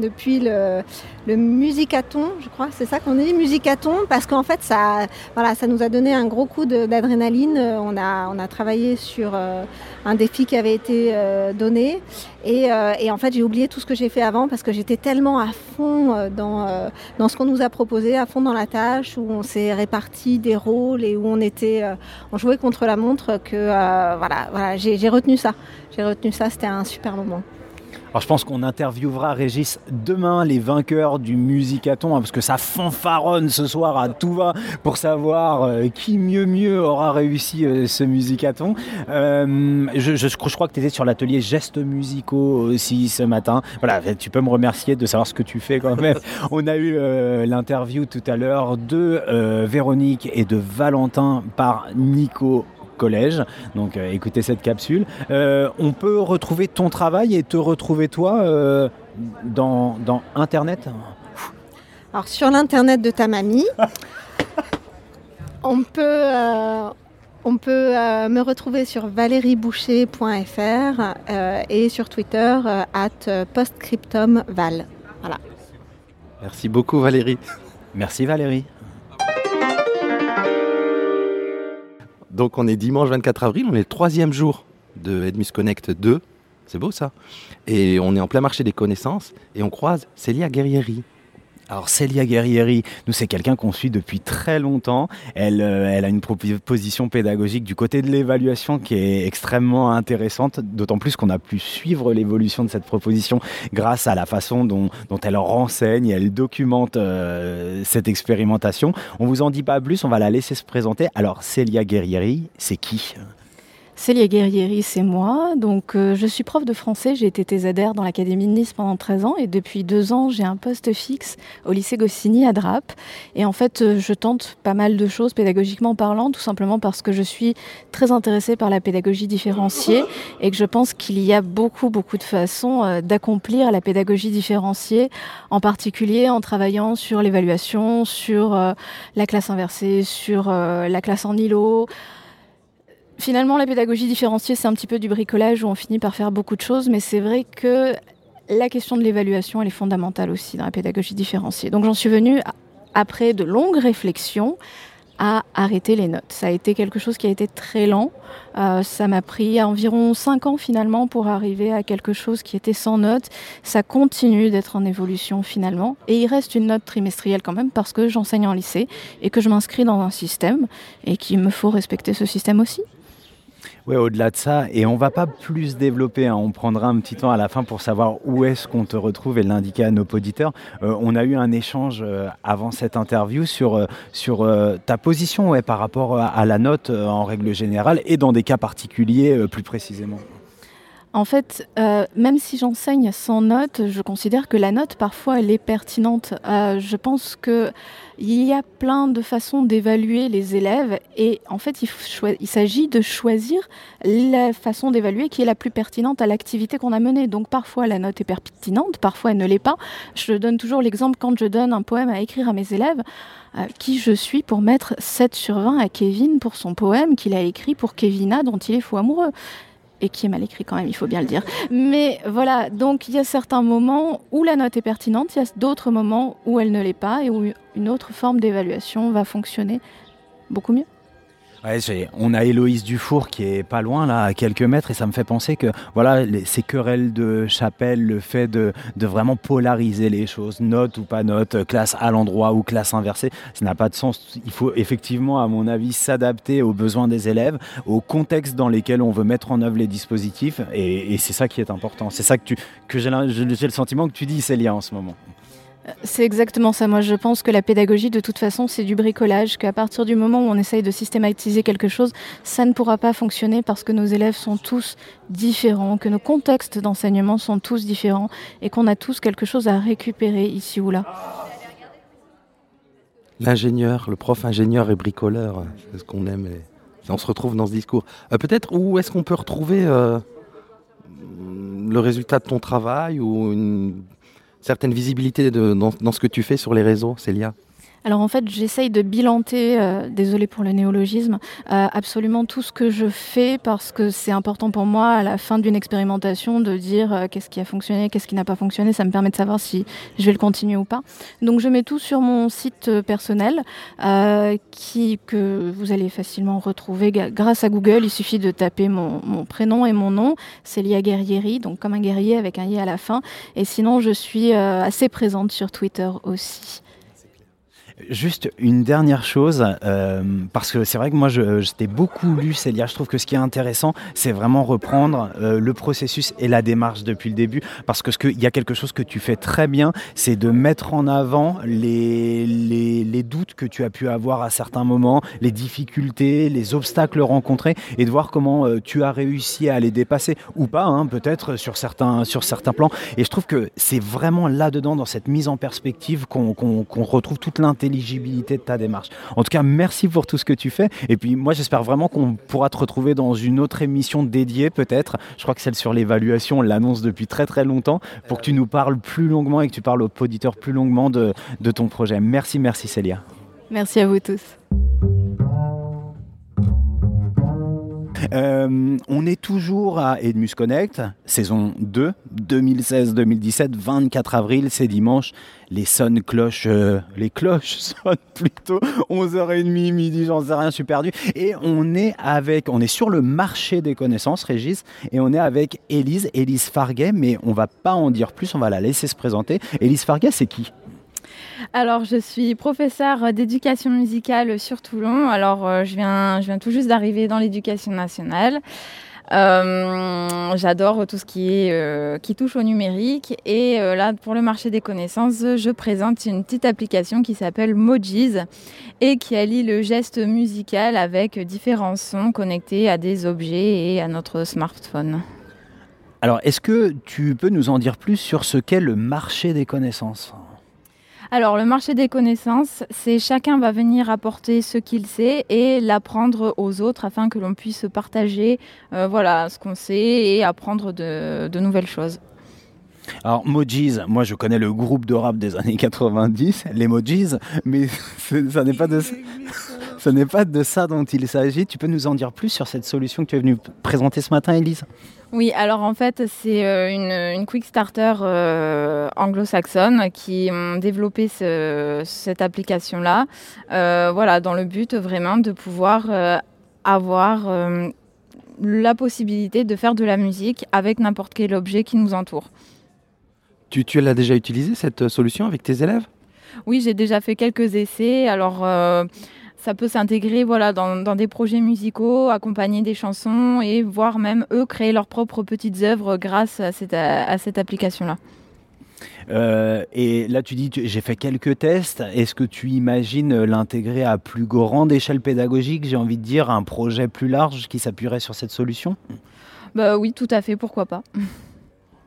N: depuis le, musicaton, je crois, c'est ça qu'on dit, musicaton, parce qu'en fait, ça, voilà, ça nous a donné un gros coup d'adrénaline. On a, on a travaillé sur euh, un défi qui avait été euh, donné. Et, euh, et en fait, j'ai oublié tout ce que j'ai fait avant parce que j'étais tellement à fond euh, dans, euh, dans ce qu'on nous a proposé, à fond dans la tâche, où on s'est réparti des rôles et où on était, euh, on jouait contre la montre que euh, voilà, voilà, j'ai retenu ça. J'ai retenu ça, c'était un super moment.
D: Alors je pense qu'on interviewera Régis demain les vainqueurs du Musicaton hein, parce que ça fanfaronne ce soir à tout va pour savoir euh, qui mieux mieux aura réussi euh, ce Musicaton. Euh, je, je- je crois que tu étais sur l'atelier gestes musicaux aussi ce matin. Voilà, tu peux me remercier de savoir ce que tu fais quand même. On a eu l'interview tout à l'heure de Véronique et de Valentin par Nico collège. Donc euh, écoutez cette capsule. Euh, on peut retrouver ton travail et te retrouver toi euh, dans, dans Internet?
N: Alors sur l'internet de ta mamie, on peut, euh, on peut euh, me retrouver sur valerieboucher.fr euh, et sur Twitter euh, at postscriptumval. Voilà.
A: Merci beaucoup Valérie.
D: Merci Valérie.
A: Donc on est dimanche 24 avril, on est le troisième jour de Edmus Connect 2. C'est beau ça. Et on est en plein marché des connaissances et on croise Célia Guerrieri.
D: Alors Célia Guerrieri, nous c'est quelqu'un qu'on suit depuis très longtemps. Elle, euh, elle a une proposition pédagogique du côté de l'évaluation qui est extrêmement intéressante, d'autant plus qu'on a pu suivre l'évolution de cette proposition grâce à la façon dont, elle renseigne, elle documente euh, cette expérimentation. On vous en dit pas plus, on va la laisser se présenter. Alors Célia Guerrieri, c'est qui?
O: Célia Guerrieri, c'est moi. Donc, euh, je suis prof de français. J'ai été thésadaire dans l'Académie de Nice pendant 13 ans. Et depuis deux ans, j'ai un poste fixe au lycée Goscinny à Drape. Et en fait, euh, je tente pas mal de choses pédagogiquement parlant, tout simplement parce que je suis très intéressée par la pédagogie différenciée et que je pense qu'il y a beaucoup, beaucoup de façons euh, d'accomplir la pédagogie différenciée, en particulier en travaillant sur l'évaluation, sur euh, la classe inversée, sur la classe en îlot. Finalement, la pédagogie différenciée, c'est un petit peu du bricolage où on finit par faire beaucoup de choses, mais c'est vrai que la question de l'évaluation, elle est fondamentale aussi dans la pédagogie différenciée. Donc j'en suis venue, après de longues réflexions, à arrêter les notes. Ça a été quelque chose qui a été très lent. Euh, ça m'a pris environ 5 ans finalement pour arriver à quelque chose qui était sans notes. Ça continue d'être en évolution finalement. Et il reste une note trimestrielle quand même parce que j'enseigne en lycée et que je m'inscris dans un système et qu'il me faut respecter ce système aussi.
D: Ouais, au-delà de ça, et on va pas plus développer, hein, on prendra un petit temps à la fin pour savoir où est-ce qu'on te retrouve et l'indiquer à nos auditeurs. Euh, on a eu un échange euh, avant cette interview sur, euh, sur ta position ouais, par rapport à, la note en règle générale et dans des cas particuliers plus précisément.
O: En fait, euh, même si j'enseigne sans note, je considère que la note, parfois, elle est pertinente. Euh, je pense que il y a plein de façons d'évaluer les élèves et en fait, il s'agit de choisir la façon d'évaluer qui est la plus pertinente à l'activité qu'on a menée. Donc, parfois, la note est pertinente, parfois, elle ne l'est pas. Je donne toujours l'exemple quand je donne un poème à écrire à mes élèves. euh, qui je suis pour mettre 7 sur 20 à Kevin pour son poème qu'il a écrit pour Kevina dont il est fou amoureux et qui est mal écrit quand même, il faut bien le dire. Mais voilà, donc il y a certains moments où la note est pertinente, il y a d'autres moments où elle ne l'est pas et où une autre forme d'évaluation va fonctionner beaucoup mieux.
D: On a Héloïse Dufour qui est pas loin, là, à quelques mètres, et ça me fait penser que voilà, ces querelles de chapelle, le fait de, vraiment polariser les choses, note ou pas note, classe à l'endroit ou classe inversée, ça n'a pas de sens. Il faut effectivement, à mon avis, s'adapter aux besoins des élèves, au contexte dans lesquels on veut mettre en œuvre les dispositifs, et, c'est ça qui est important. C'est ça que, que j'ai le sentiment que tu dis, Célia, en ce moment.
O: C'est exactement ça. Moi, je pense que la pédagogie, de toute façon, c'est du bricolage, qu'à partir du moment où on essaye de systématiser quelque chose, ça ne pourra pas fonctionner parce que nos élèves sont tous différents, que nos contextes d'enseignement sont tous différents et qu'on a tous quelque chose à récupérer ici ou là.
A: L'ingénieur, le prof ingénieur et bricoleur, c'est ce qu'on aime. et on se retrouve dans ce discours. Euh, Peut-être où est-ce qu'on peut retrouver euh, le résultat de ton travail ou une certaine visibilité dans, dans ce que tu fais sur les réseaux, Célia?
O: Alors en fait, j'essaye de bilanter, euh, désolé pour le néologisme, euh, absolument tout ce que je fais parce que c'est important pour moi à la fin d'une expérimentation de dire euh, qu'est-ce qui a fonctionné, qu'est-ce qui n'a pas fonctionné. Ça me permet de savoir si je vais le continuer ou pas. Donc je mets tout sur mon site personnel qui, que vous allez facilement retrouver grâce à Google. Il suffit de taper mon, mon prénom et mon nom, Célia Guerrieri, donc comme un guerrier avec un i à la fin. Et sinon, je suis assez présente sur Twitter aussi.
D: Juste une dernière chose, euh, parce que c'est vrai que moi, je, t'ai beaucoup lu, Célia. Je trouve que ce qui est intéressant, c'est vraiment reprendre euh, le processus et la démarche depuis le début. Parce que qu'il y a quelque chose que tu fais très bien, c'est de mettre en avant les, les, doutes que tu as pu avoir à certains moments, les difficultés, les obstacles rencontrés, et de voir comment euh, tu as réussi à les dépasser ou pas, hein, peut-être sur certains, sur certains plans. Et je trouve que c'est vraiment là-dedans, dans cette mise en perspective, qu'on qu qu retrouve toute l'intelligence l'éligibilité de ta démarche. En tout cas, merci pour tout ce que tu fais. Et puis moi, j'espère vraiment qu'on pourra te retrouver dans une autre émission dédiée, peut-être. Je crois que celle sur l'évaluation, on l'annonce depuis très très longtemps, pour que tu nous parles plus longuement et que tu parles aux auditeurs plus longuement de, de ton projet. Merci, merci Célia.
O: Merci à vous tous.
D: Euh, on est toujours à Edmus Connect, saison 2, 2016-2017, 24 avril, c'est dimanche. Les sonnes cloches, euh, les cloches sonnent plutôt 11h30, midi, j'en sais rien, je suis perdu. Et on est avec, on est sur le marché des connaissances, Régis, et on est avec Élise, Élise Farguet, mais on va pas en dire plus, on va la laisser se présenter. Élise Farguet, c'est qui?
P: Alors, je suis professeure d'éducation musicale sur Toulon. Alors, euh, je, viens, tout juste d'arriver dans l'éducation nationale. Euh, J'adore tout ce euh, qui touche au numérique. Et là, pour le marché des connaissances, je présente une petite application qui s'appelle Mojis et qui allie le geste musical avec différents sons connectés à des objets et à notre smartphone.
D: Alors, est-ce que tu peux nous en dire plus sur ce qu'est le marché des connaissances?
P: Alors, le marché des connaissances, c'est chacun va venir apporter ce qu'il sait et l'apprendre aux autres afin que l'on puisse partager euh, voilà, ce qu'on sait et apprendre de, nouvelles choses.
D: Alors, Mojis, moi je connais le groupe de rap des années 90, les Mojis, mais ça n'est pas de ce n'est pas de ça dont il s'agit. Tu peux nous en dire plus sur cette solution que tu es venue présenter ce matin, Elise
P: oui, alors en fait, c'est euh, une, une, quick starter euh, anglo-saxonne qui ont développé ce, cette application-là, euh, voilà, dans le but vraiment de pouvoir euh, avoir la possibilité de faire de la musique avec n'importe quel objet qui nous entoure.
A: Tu, tu l'as déjà utilisé cette solution avec tes élèves?
P: Oui, j'ai déjà fait quelques essais. Alors ça peut s'intégrer voilà, dans, dans, des projets musicaux, accompagner des chansons et voire même eux créer leurs propres petites œuvres grâce à cette, à, à cette application-là.
D: Euh, et là, tu dis, j'ai fait quelques tests. Est-ce que tu imagines l'intégrer à plus grande échelle pédagogique, j'ai envie de dire, un projet plus large qui s'appuierait sur cette solution?
P: Bah, Oui, tout à fait, pourquoi pas.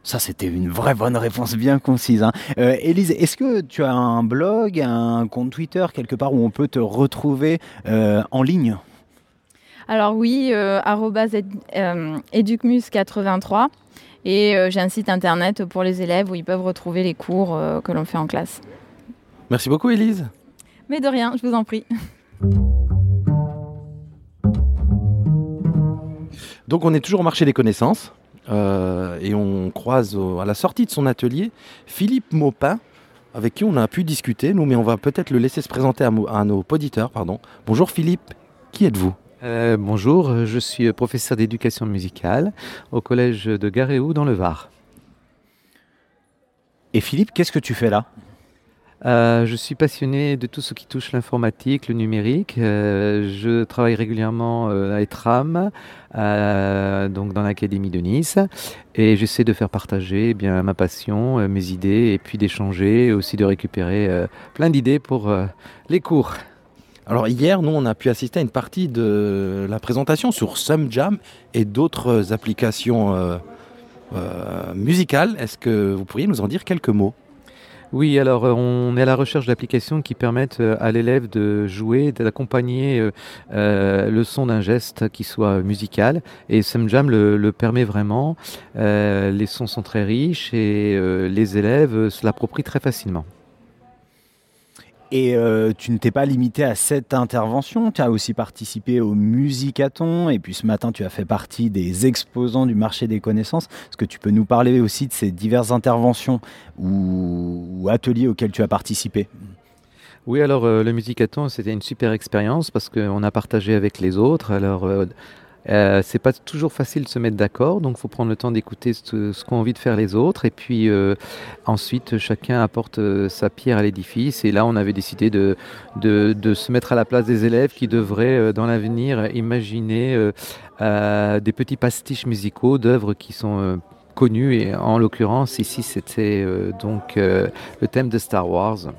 D: Ça, c'était une vraie bonne réponse bien concise. Hein. Euh, Élise, est-ce que tu as un blog, un compte Twitter, quelque part où on peut te retrouver euh, en ligne?
P: Alors oui, euh, educmus83. Et euh, j'ai un site internet pour les élèves où ils peuvent retrouver les cours euh, que l'on fait en classe.
A: Merci beaucoup, Élise.
P: Mais de rien, je vous en prie.
A: Donc, on est toujours au marché des connaissances. Euh, et on croise au, à la sortie de son atelier Philippe Maupin, avec qui on a pu discuter, nous, mais on va peut-être le laisser se présenter à, à nos auditeurs. Pardon. Bonjour Philippe, qui êtes-vous?
Q: Euh, Bonjour, je suis professeur d'éducation musicale au collège de Garéou dans le Var.
D: Et Philippe, qu'est-ce que tu fais là?
Q: Euh, je suis passionné de tout ce qui touche l'informatique, le numérique. Euh, je travaille régulièrement euh, à ETRAM, donc dans l'académie de Nice, et j'essaie de faire partager eh bien ma passion, mes idées, et puis d'échanger, aussi de récupérer plein d'idées pour les cours.
A: Alors hier, nous, on a pu assister à une partie de la présentation sur SumJam et d'autres applications musicales. Est-ce que vous pourriez nous en dire quelques mots?
Q: Oui, alors on est à la recherche d'applications qui permettent euh, à l'élève de jouer, d'accompagner euh, euh, le son d'un geste qui soit musical. Et SumJam le, permet vraiment. Euh, les sons sont très riches et euh, les élèves se l'approprient très facilement.
D: Et euh, tu ne t'es pas limité à cette intervention, tu as aussi participé au Musicaton, et puis ce matin tu as fait partie des exposants du marché des connaissances. Est-ce que tu peux nous parler aussi de ces diverses interventions ou, ateliers auxquels tu as participé?
Q: Oui, alors euh, le Musicaton, c'était une super expérience parce qu'on a partagé avec les autres. Alors, euh, euh, c'est pas toujours facile de se mettre d'accord, donc faut prendre le temps d'écouter ce, ce qu'ont envie de faire les autres. Et puis euh, ensuite, chacun apporte euh, sa pierre à l'édifice. Et là, on avait décidé de, de, de, se mettre à la place des élèves qui devraient, dans l'avenir, imaginer des petits pastiches musicaux d'œuvres qui sont connues. Et en l'occurrence, ici, c'était donc le thème de Star Wars.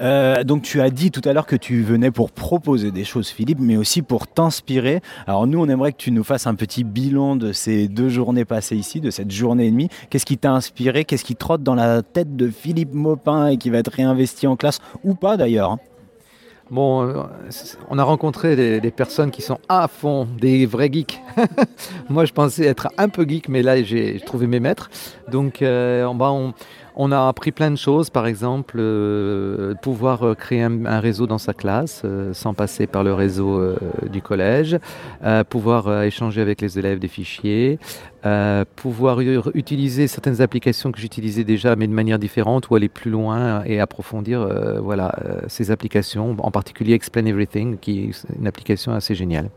D: Euh, donc tu as dit tout à l'heure que tu venais pour proposer des choses, Philippe, mais aussi pour t'inspirer. Alors nous, on aimerait que tu nous fasses un petit bilan de ces deux journées passées ici, de cette journée et demie. Qu'est-ce qui t'a inspiré? Qu'est-ce qui trotte dans la tête de Philippe Maupin et qui va être réinvesti en classe? Ou pas d'ailleurs hein
Q: Bon, euh, on a rencontré des, personnes qui sont à fond, des vrais geeks. Moi, je pensais être un peu geek, mais là, j'ai trouvé mes maîtres. Donc, euh, on, on a appris plein de choses, par exemple, euh, pouvoir euh, créer un, réseau dans sa classe euh, sans passer par le réseau du collège, pouvoir échanger avec les élèves des fichiers, pouvoir utiliser certaines applications que j'utilisais déjà mais de manière différente ou aller plus loin et approfondir voilà, ces applications, en particulier Explain Everything, qui est une application assez géniale.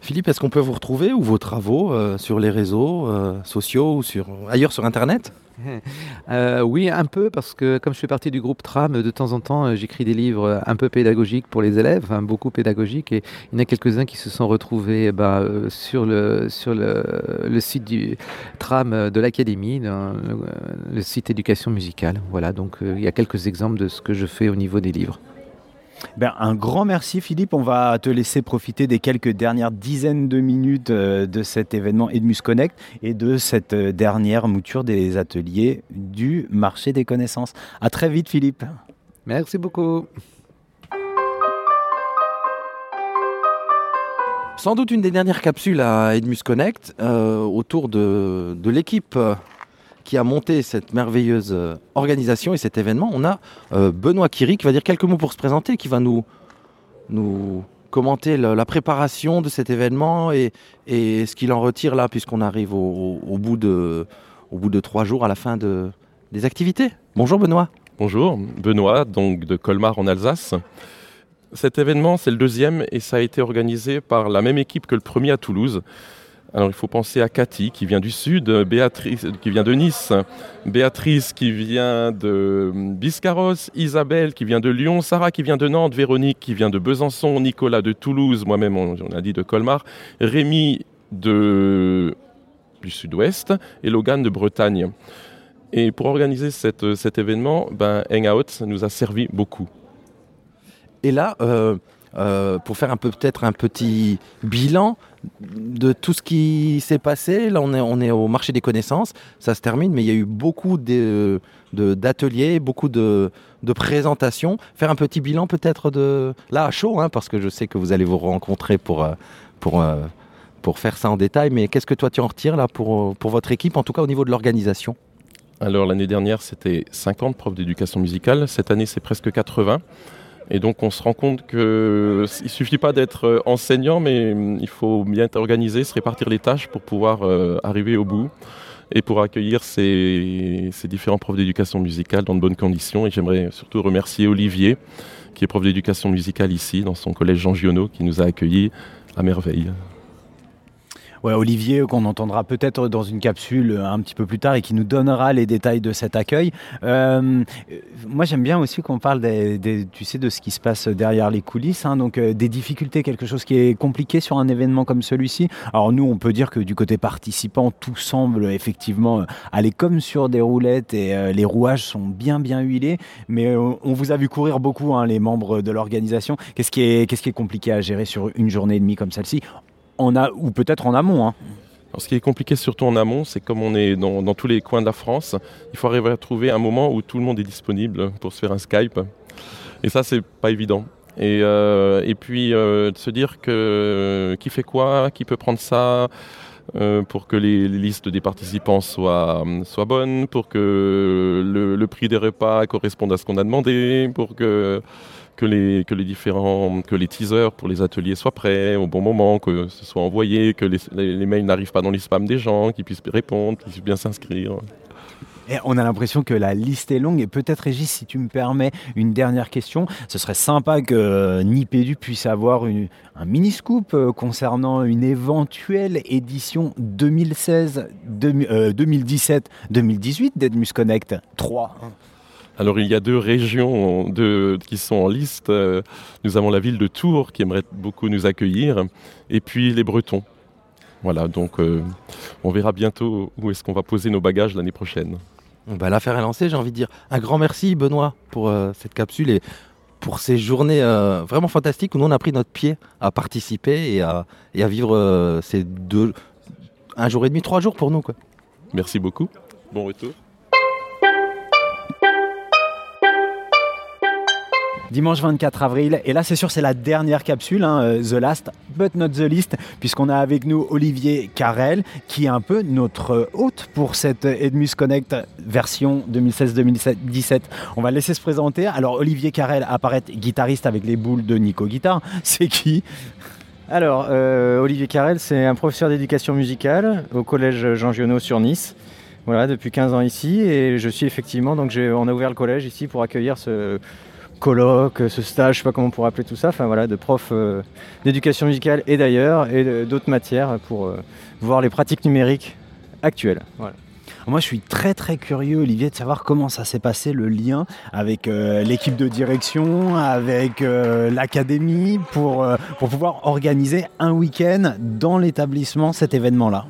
A: Philippe, est-ce qu'on peut vous retrouver ou vos travaux sur les réseaux sociaux ou ailleurs sur Internet?
Q: euh, Oui, un peu, parce que comme je fais partie du groupe TRAM, de temps en temps, j'écris des livres un peu pédagogiques pour les élèves, hein, beaucoup pédagogiques, et il y en a quelques-uns qui se sont retrouvés bah, sur, le, sur le, site du TRAM de l'Académie, le, site éducation musicale. Voilà, donc il y a quelques exemples de ce que je fais au niveau des livres.
D: Ben, un grand merci Philippe, on va te laisser profiter des quelques dernières dizaines de minutes euh, de cet événement Edmus Connect et de cette euh, dernière mouture des ateliers du marché des connaissances. À très vite Philippe.
Q: Merci beaucoup.
A: Sans doute une des dernières capsules à Edmus Connect euh, autour de, de l'équipe qui a monté cette merveilleuse euh, organisation et cet événement, on a euh, Benoît Kiri qui va dire quelques mots pour se présenter, qui va nous, nous commenter la préparation de cet événement et, et ce qu'il en retire là, puisqu'on arrive au, au, bout de, au bout de trois jours à la fin de, des activités. Bonjour Benoît.
R: Bonjour, Benoît, donc de Colmar en Alsace. Cet événement, c'est le deuxième et ça a été organisé par la même équipe que le premier à Toulouse. Alors il faut penser à Cathy qui vient du sud, Béatrice qui vient de Nice, Béatrice qui vient de Biscarros, Isabelle qui vient de Lyon, Sarah qui vient de Nantes, Véronique qui vient de Besançon, Nicolas de Toulouse, moi-même on, a dit de Colmar, Rémi de du sud-ouest. Et Logan de Bretagne. Et pour organiser cet événement, ben, Hangout nous a servi beaucoup.
A: Et là, euh, euh, pour faire peut-être un petit bilan de tout ce qui s'est passé, là on est, au marché des connaissances, ça se termine, mais il y a eu beaucoup d'ateliers, beaucoup de, de, présentations. Faire un petit bilan peut-être de là à chaud, hein, parce que je sais que vous allez vous rencontrer pour, euh, euh, pour faire ça en détail, mais qu'est-ce que toi tu en retires là pour, pour votre équipe, en tout cas au niveau de l'organisation?
R: Alors l'année dernière c'était 50 profs d'éducation musicale, cette année c'est presque 80. Et donc on se rend compte qu'il ne suffit pas d'être enseignant, mais il faut bien être organisé, se répartir les tâches pour pouvoir euh, arriver au bout et pour accueillir ces, ces différents profs d'éducation musicale dans de bonnes conditions. Et j'aimerais surtout remercier Olivier, qui est prof d'éducation musicale ici, dans son collège Jean Giono, qui nous a accueillis à merveille.
D: Ouais, Olivier, qu'on entendra peut-être dans une capsule un petit peu plus tard et qui nous donnera les détails de cet accueil. Euh, moi, j'aime bien aussi qu'on parle tu sais, de ce qui se passe derrière les coulisses, hein, donc euh, des difficultés, quelque chose qui est compliqué sur un événement comme celui-ci. Alors nous, on peut dire que du côté participant, tout semble effectivement aller comme sur des roulettes et euh, les rouages sont bien bien huilés, mais on, vous a vu courir beaucoup, hein, les membres de l'organisation. Qu'est-ce qui est qu'est-ce qui est compliqué à gérer sur une journée et demie comme celle-ci? En a, ou peut-être en amont. Hein.
R: Alors, ce qui est compliqué surtout en amont, c'est comme on est dans, tous les coins de la France, il faut arriver à trouver un moment où tout le monde est disponible pour se faire un Skype. Et ça, c'est pas évident. Et, euh, et puis euh, de se dire que qui fait quoi, qui peut prendre ça, euh, pour que les, listes des participants soient, soient bonnes, pour que le prix des repas corresponde à ce qu'on a demandé, pour que que les, différents, que les teasers pour les ateliers soient prêts au bon moment, que ce soit envoyé, que les, mails n'arrivent pas dans les spams des gens, qu'ils puissent répondre, qu'ils puissent bien s'inscrire.
D: On a l'impression que la liste est longue. Et peut-être, Régis, si tu me permets une dernière question, ce serait sympa que euh, Nipédu puisse avoir un mini-scoop euh, concernant une éventuelle édition 2016, 2000, euh, 2017, 2018 d'Edmus Connect 3.
R: Alors il y a deux régions de- qui sont en liste. Euh, Nous avons la ville de Tours qui aimerait beaucoup nous accueillir, et puis les Bretons. Voilà, donc euh, on verra bientôt où est-ce qu'on va poser nos bagages l'année prochaine.
A: Bah, L'affaire est lancée, j'ai envie de dire. Un grand merci, Benoît, pour euh, cette capsule et pour ces journées euh, vraiment fantastiques où nous on a pris notre pied à participer et à, et à vivre ces deux, un jour et demi, trois jours pour nous. Quoi.
R: Merci beaucoup. Bon retour.
D: Dimanche 24 avril, et là c'est sûr c'est la dernière capsule, hein, euh, The Last but not the least, puisqu'on a avec nous Olivier Carrel, qui est un peu notre hôte pour cette Edmus Connect version 2016-2017. On va laisser se présenter. Alors Olivier Carrel apparaît guitariste avec les boules de Nico Guitar. C'est qui
S: Alors, euh, Olivier Carrel, c'est un professeur d'éducation musicale au collège Jean Giono sur Nice. Voilà, depuis 15 ans ici. Et je suis effectivement, donc on a ouvert le collège ici pour accueillir ce colloque, ce stage, je sais pas comment on pourrait appeler tout ça, enfin voilà, de profs euh, d'éducation musicale et d'ailleurs, et d'autres matières pour euh, voir les pratiques numériques actuelles.
D: Moi, je suis très très curieux, Olivier, de savoir comment ça s'est passé le lien avec euh, l'équipe de direction, avec euh, l'académie, pour, euh, pour pouvoir organiser un week-end dans l'établissement cet événement-là.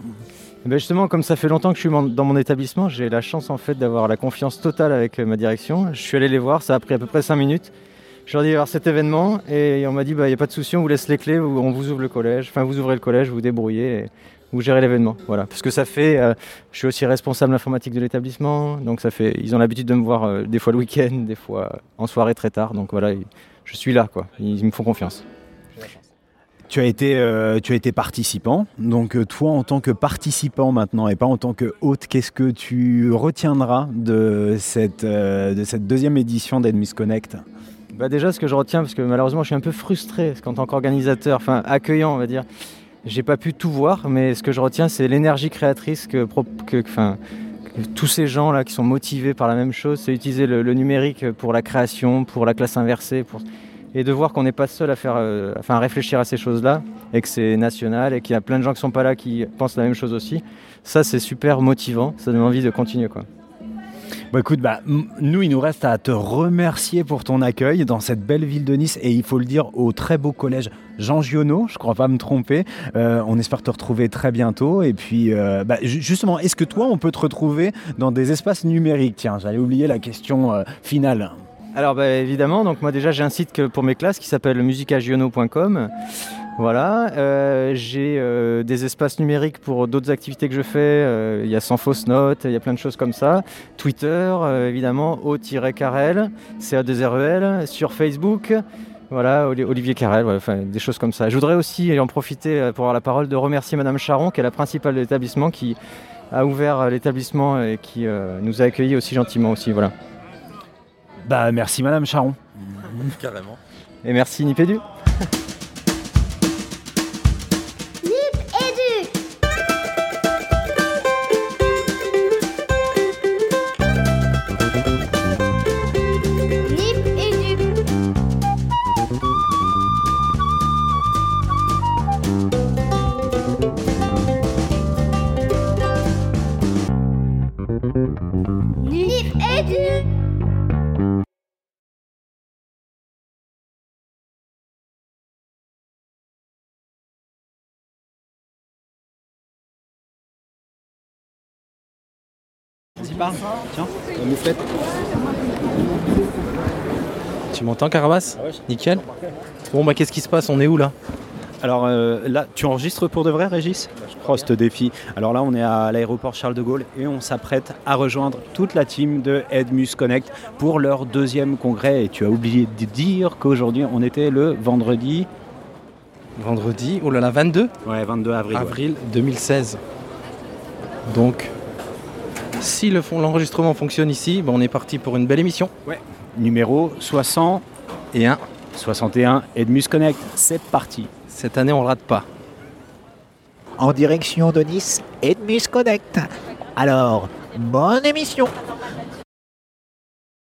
S: Eh ben justement, comme ça fait longtemps que je suis dans mon établissement, j'ai la chance en fait d'avoir la confiance totale avec euh, ma direction. Je suis allé les voir, ça a pris à peu près 5 minutes. Je leur ai dit cet événement et on m'a dit bah il n'y a pas de souci, on vous laisse les clés, on vous ouvre le collège, enfin vous ouvrez le collège, vous débrouillez vous gérez l'événement. Voilà, parce que ça fait, euh, je suis aussi responsable informatique de l'établissement, donc ça fait, ils ont l'habitude de me voir euh, des fois le week-end, des fois en soirée très tard, donc voilà, je suis là quoi, ils me font confiance.
D: Tu as été, euh, tu as été participant, donc euh, toi en tant que participant maintenant et pas en tant que hôte, qu'est-ce que tu retiendras de cette, euh, de cette deuxième édition d'Edmus Connect?
S: Bah déjà, ce que je retiens, parce que malheureusement, je suis un peu frustré, parce qu'en tant qu'organisateur, enfin accueillant, on va dire, j'ai pas pu tout voir, mais ce que je retiens, c'est l'énergie créatrice que, enfin, tous ces gens-là qui sont motivés par la même chose, c'est utiliser le, le numérique pour la création, pour la classe inversée, pour... et de voir qu'on n'est pas seul à faire, euh, enfin, à réfléchir à ces choses-là, et que c'est national, et qu'il y a plein de gens qui sont pas là qui pensent la même chose aussi. Ça, c'est super motivant, ça donne envie de continuer, quoi.
D: Bon écoute, bah, nous il nous reste à te remercier pour ton accueil dans cette belle ville de Nice et il faut le dire au très beau collège Jean Giono, je crois pas me tromper. Euh, on espère te retrouver très bientôt et puis euh, bah, ju- justement, est-ce que toi on peut te retrouver dans des espaces numériques? Tiens, j'allais oublier la question finale.
S: Alors bah, évidemment, donc moi déjà j'ai un site pour mes classes qui s'appelle musicagiono.com. Voilà, euh, j'ai euh, des espaces numériques pour d'autres activités que je fais. Euh, Il y a sans fausse note, il y a plein de choses comme ça. Twitter, évidemment, O-Carrel, CA2REL, sur Facebook. Voilà, Oli- Olivier Carrel, enfin, des choses comme ça. Je voudrais aussi en profiter pour avoir la parole de remercier Madame Charon, qui est la principale de l'établissement, qui a ouvert l'établissement et qui nous a accueillis aussi gentiment aussi.
D: Bah merci Madame Charon.
A: Carrément.
S: Et merci Nipédu.
A: parle. Tiens, la mouflette. Tu m'entends, Carabas Nickel. Bon, bah, qu'est-ce qui se passe On est où là
D: Alors euh, là, tu enregistres pour de vrai, Régis Je crois ce défi. Alors là, on est à l'aéroport Charles de Gaulle et on s'apprête à rejoindre toute la team de Edmus Connect pour leur deuxième congrès. Et tu as oublié de dire qu'aujourd'hui, on était le vendredi
A: Vendredi, oh là là, 22
D: Ouais, 22 avril. ouais.
A: avril 2016. Donc, si le l'enregistrement fonctionne ici, ben, on est parti pour une belle émission.
D: Ouais. Numéro 60
A: et 1.
D: 61 Edmus Connect. C'est parti.
A: Cette année, on rate pas.
T: En direction de Nice, Edmus Connect. Alors, bonne émission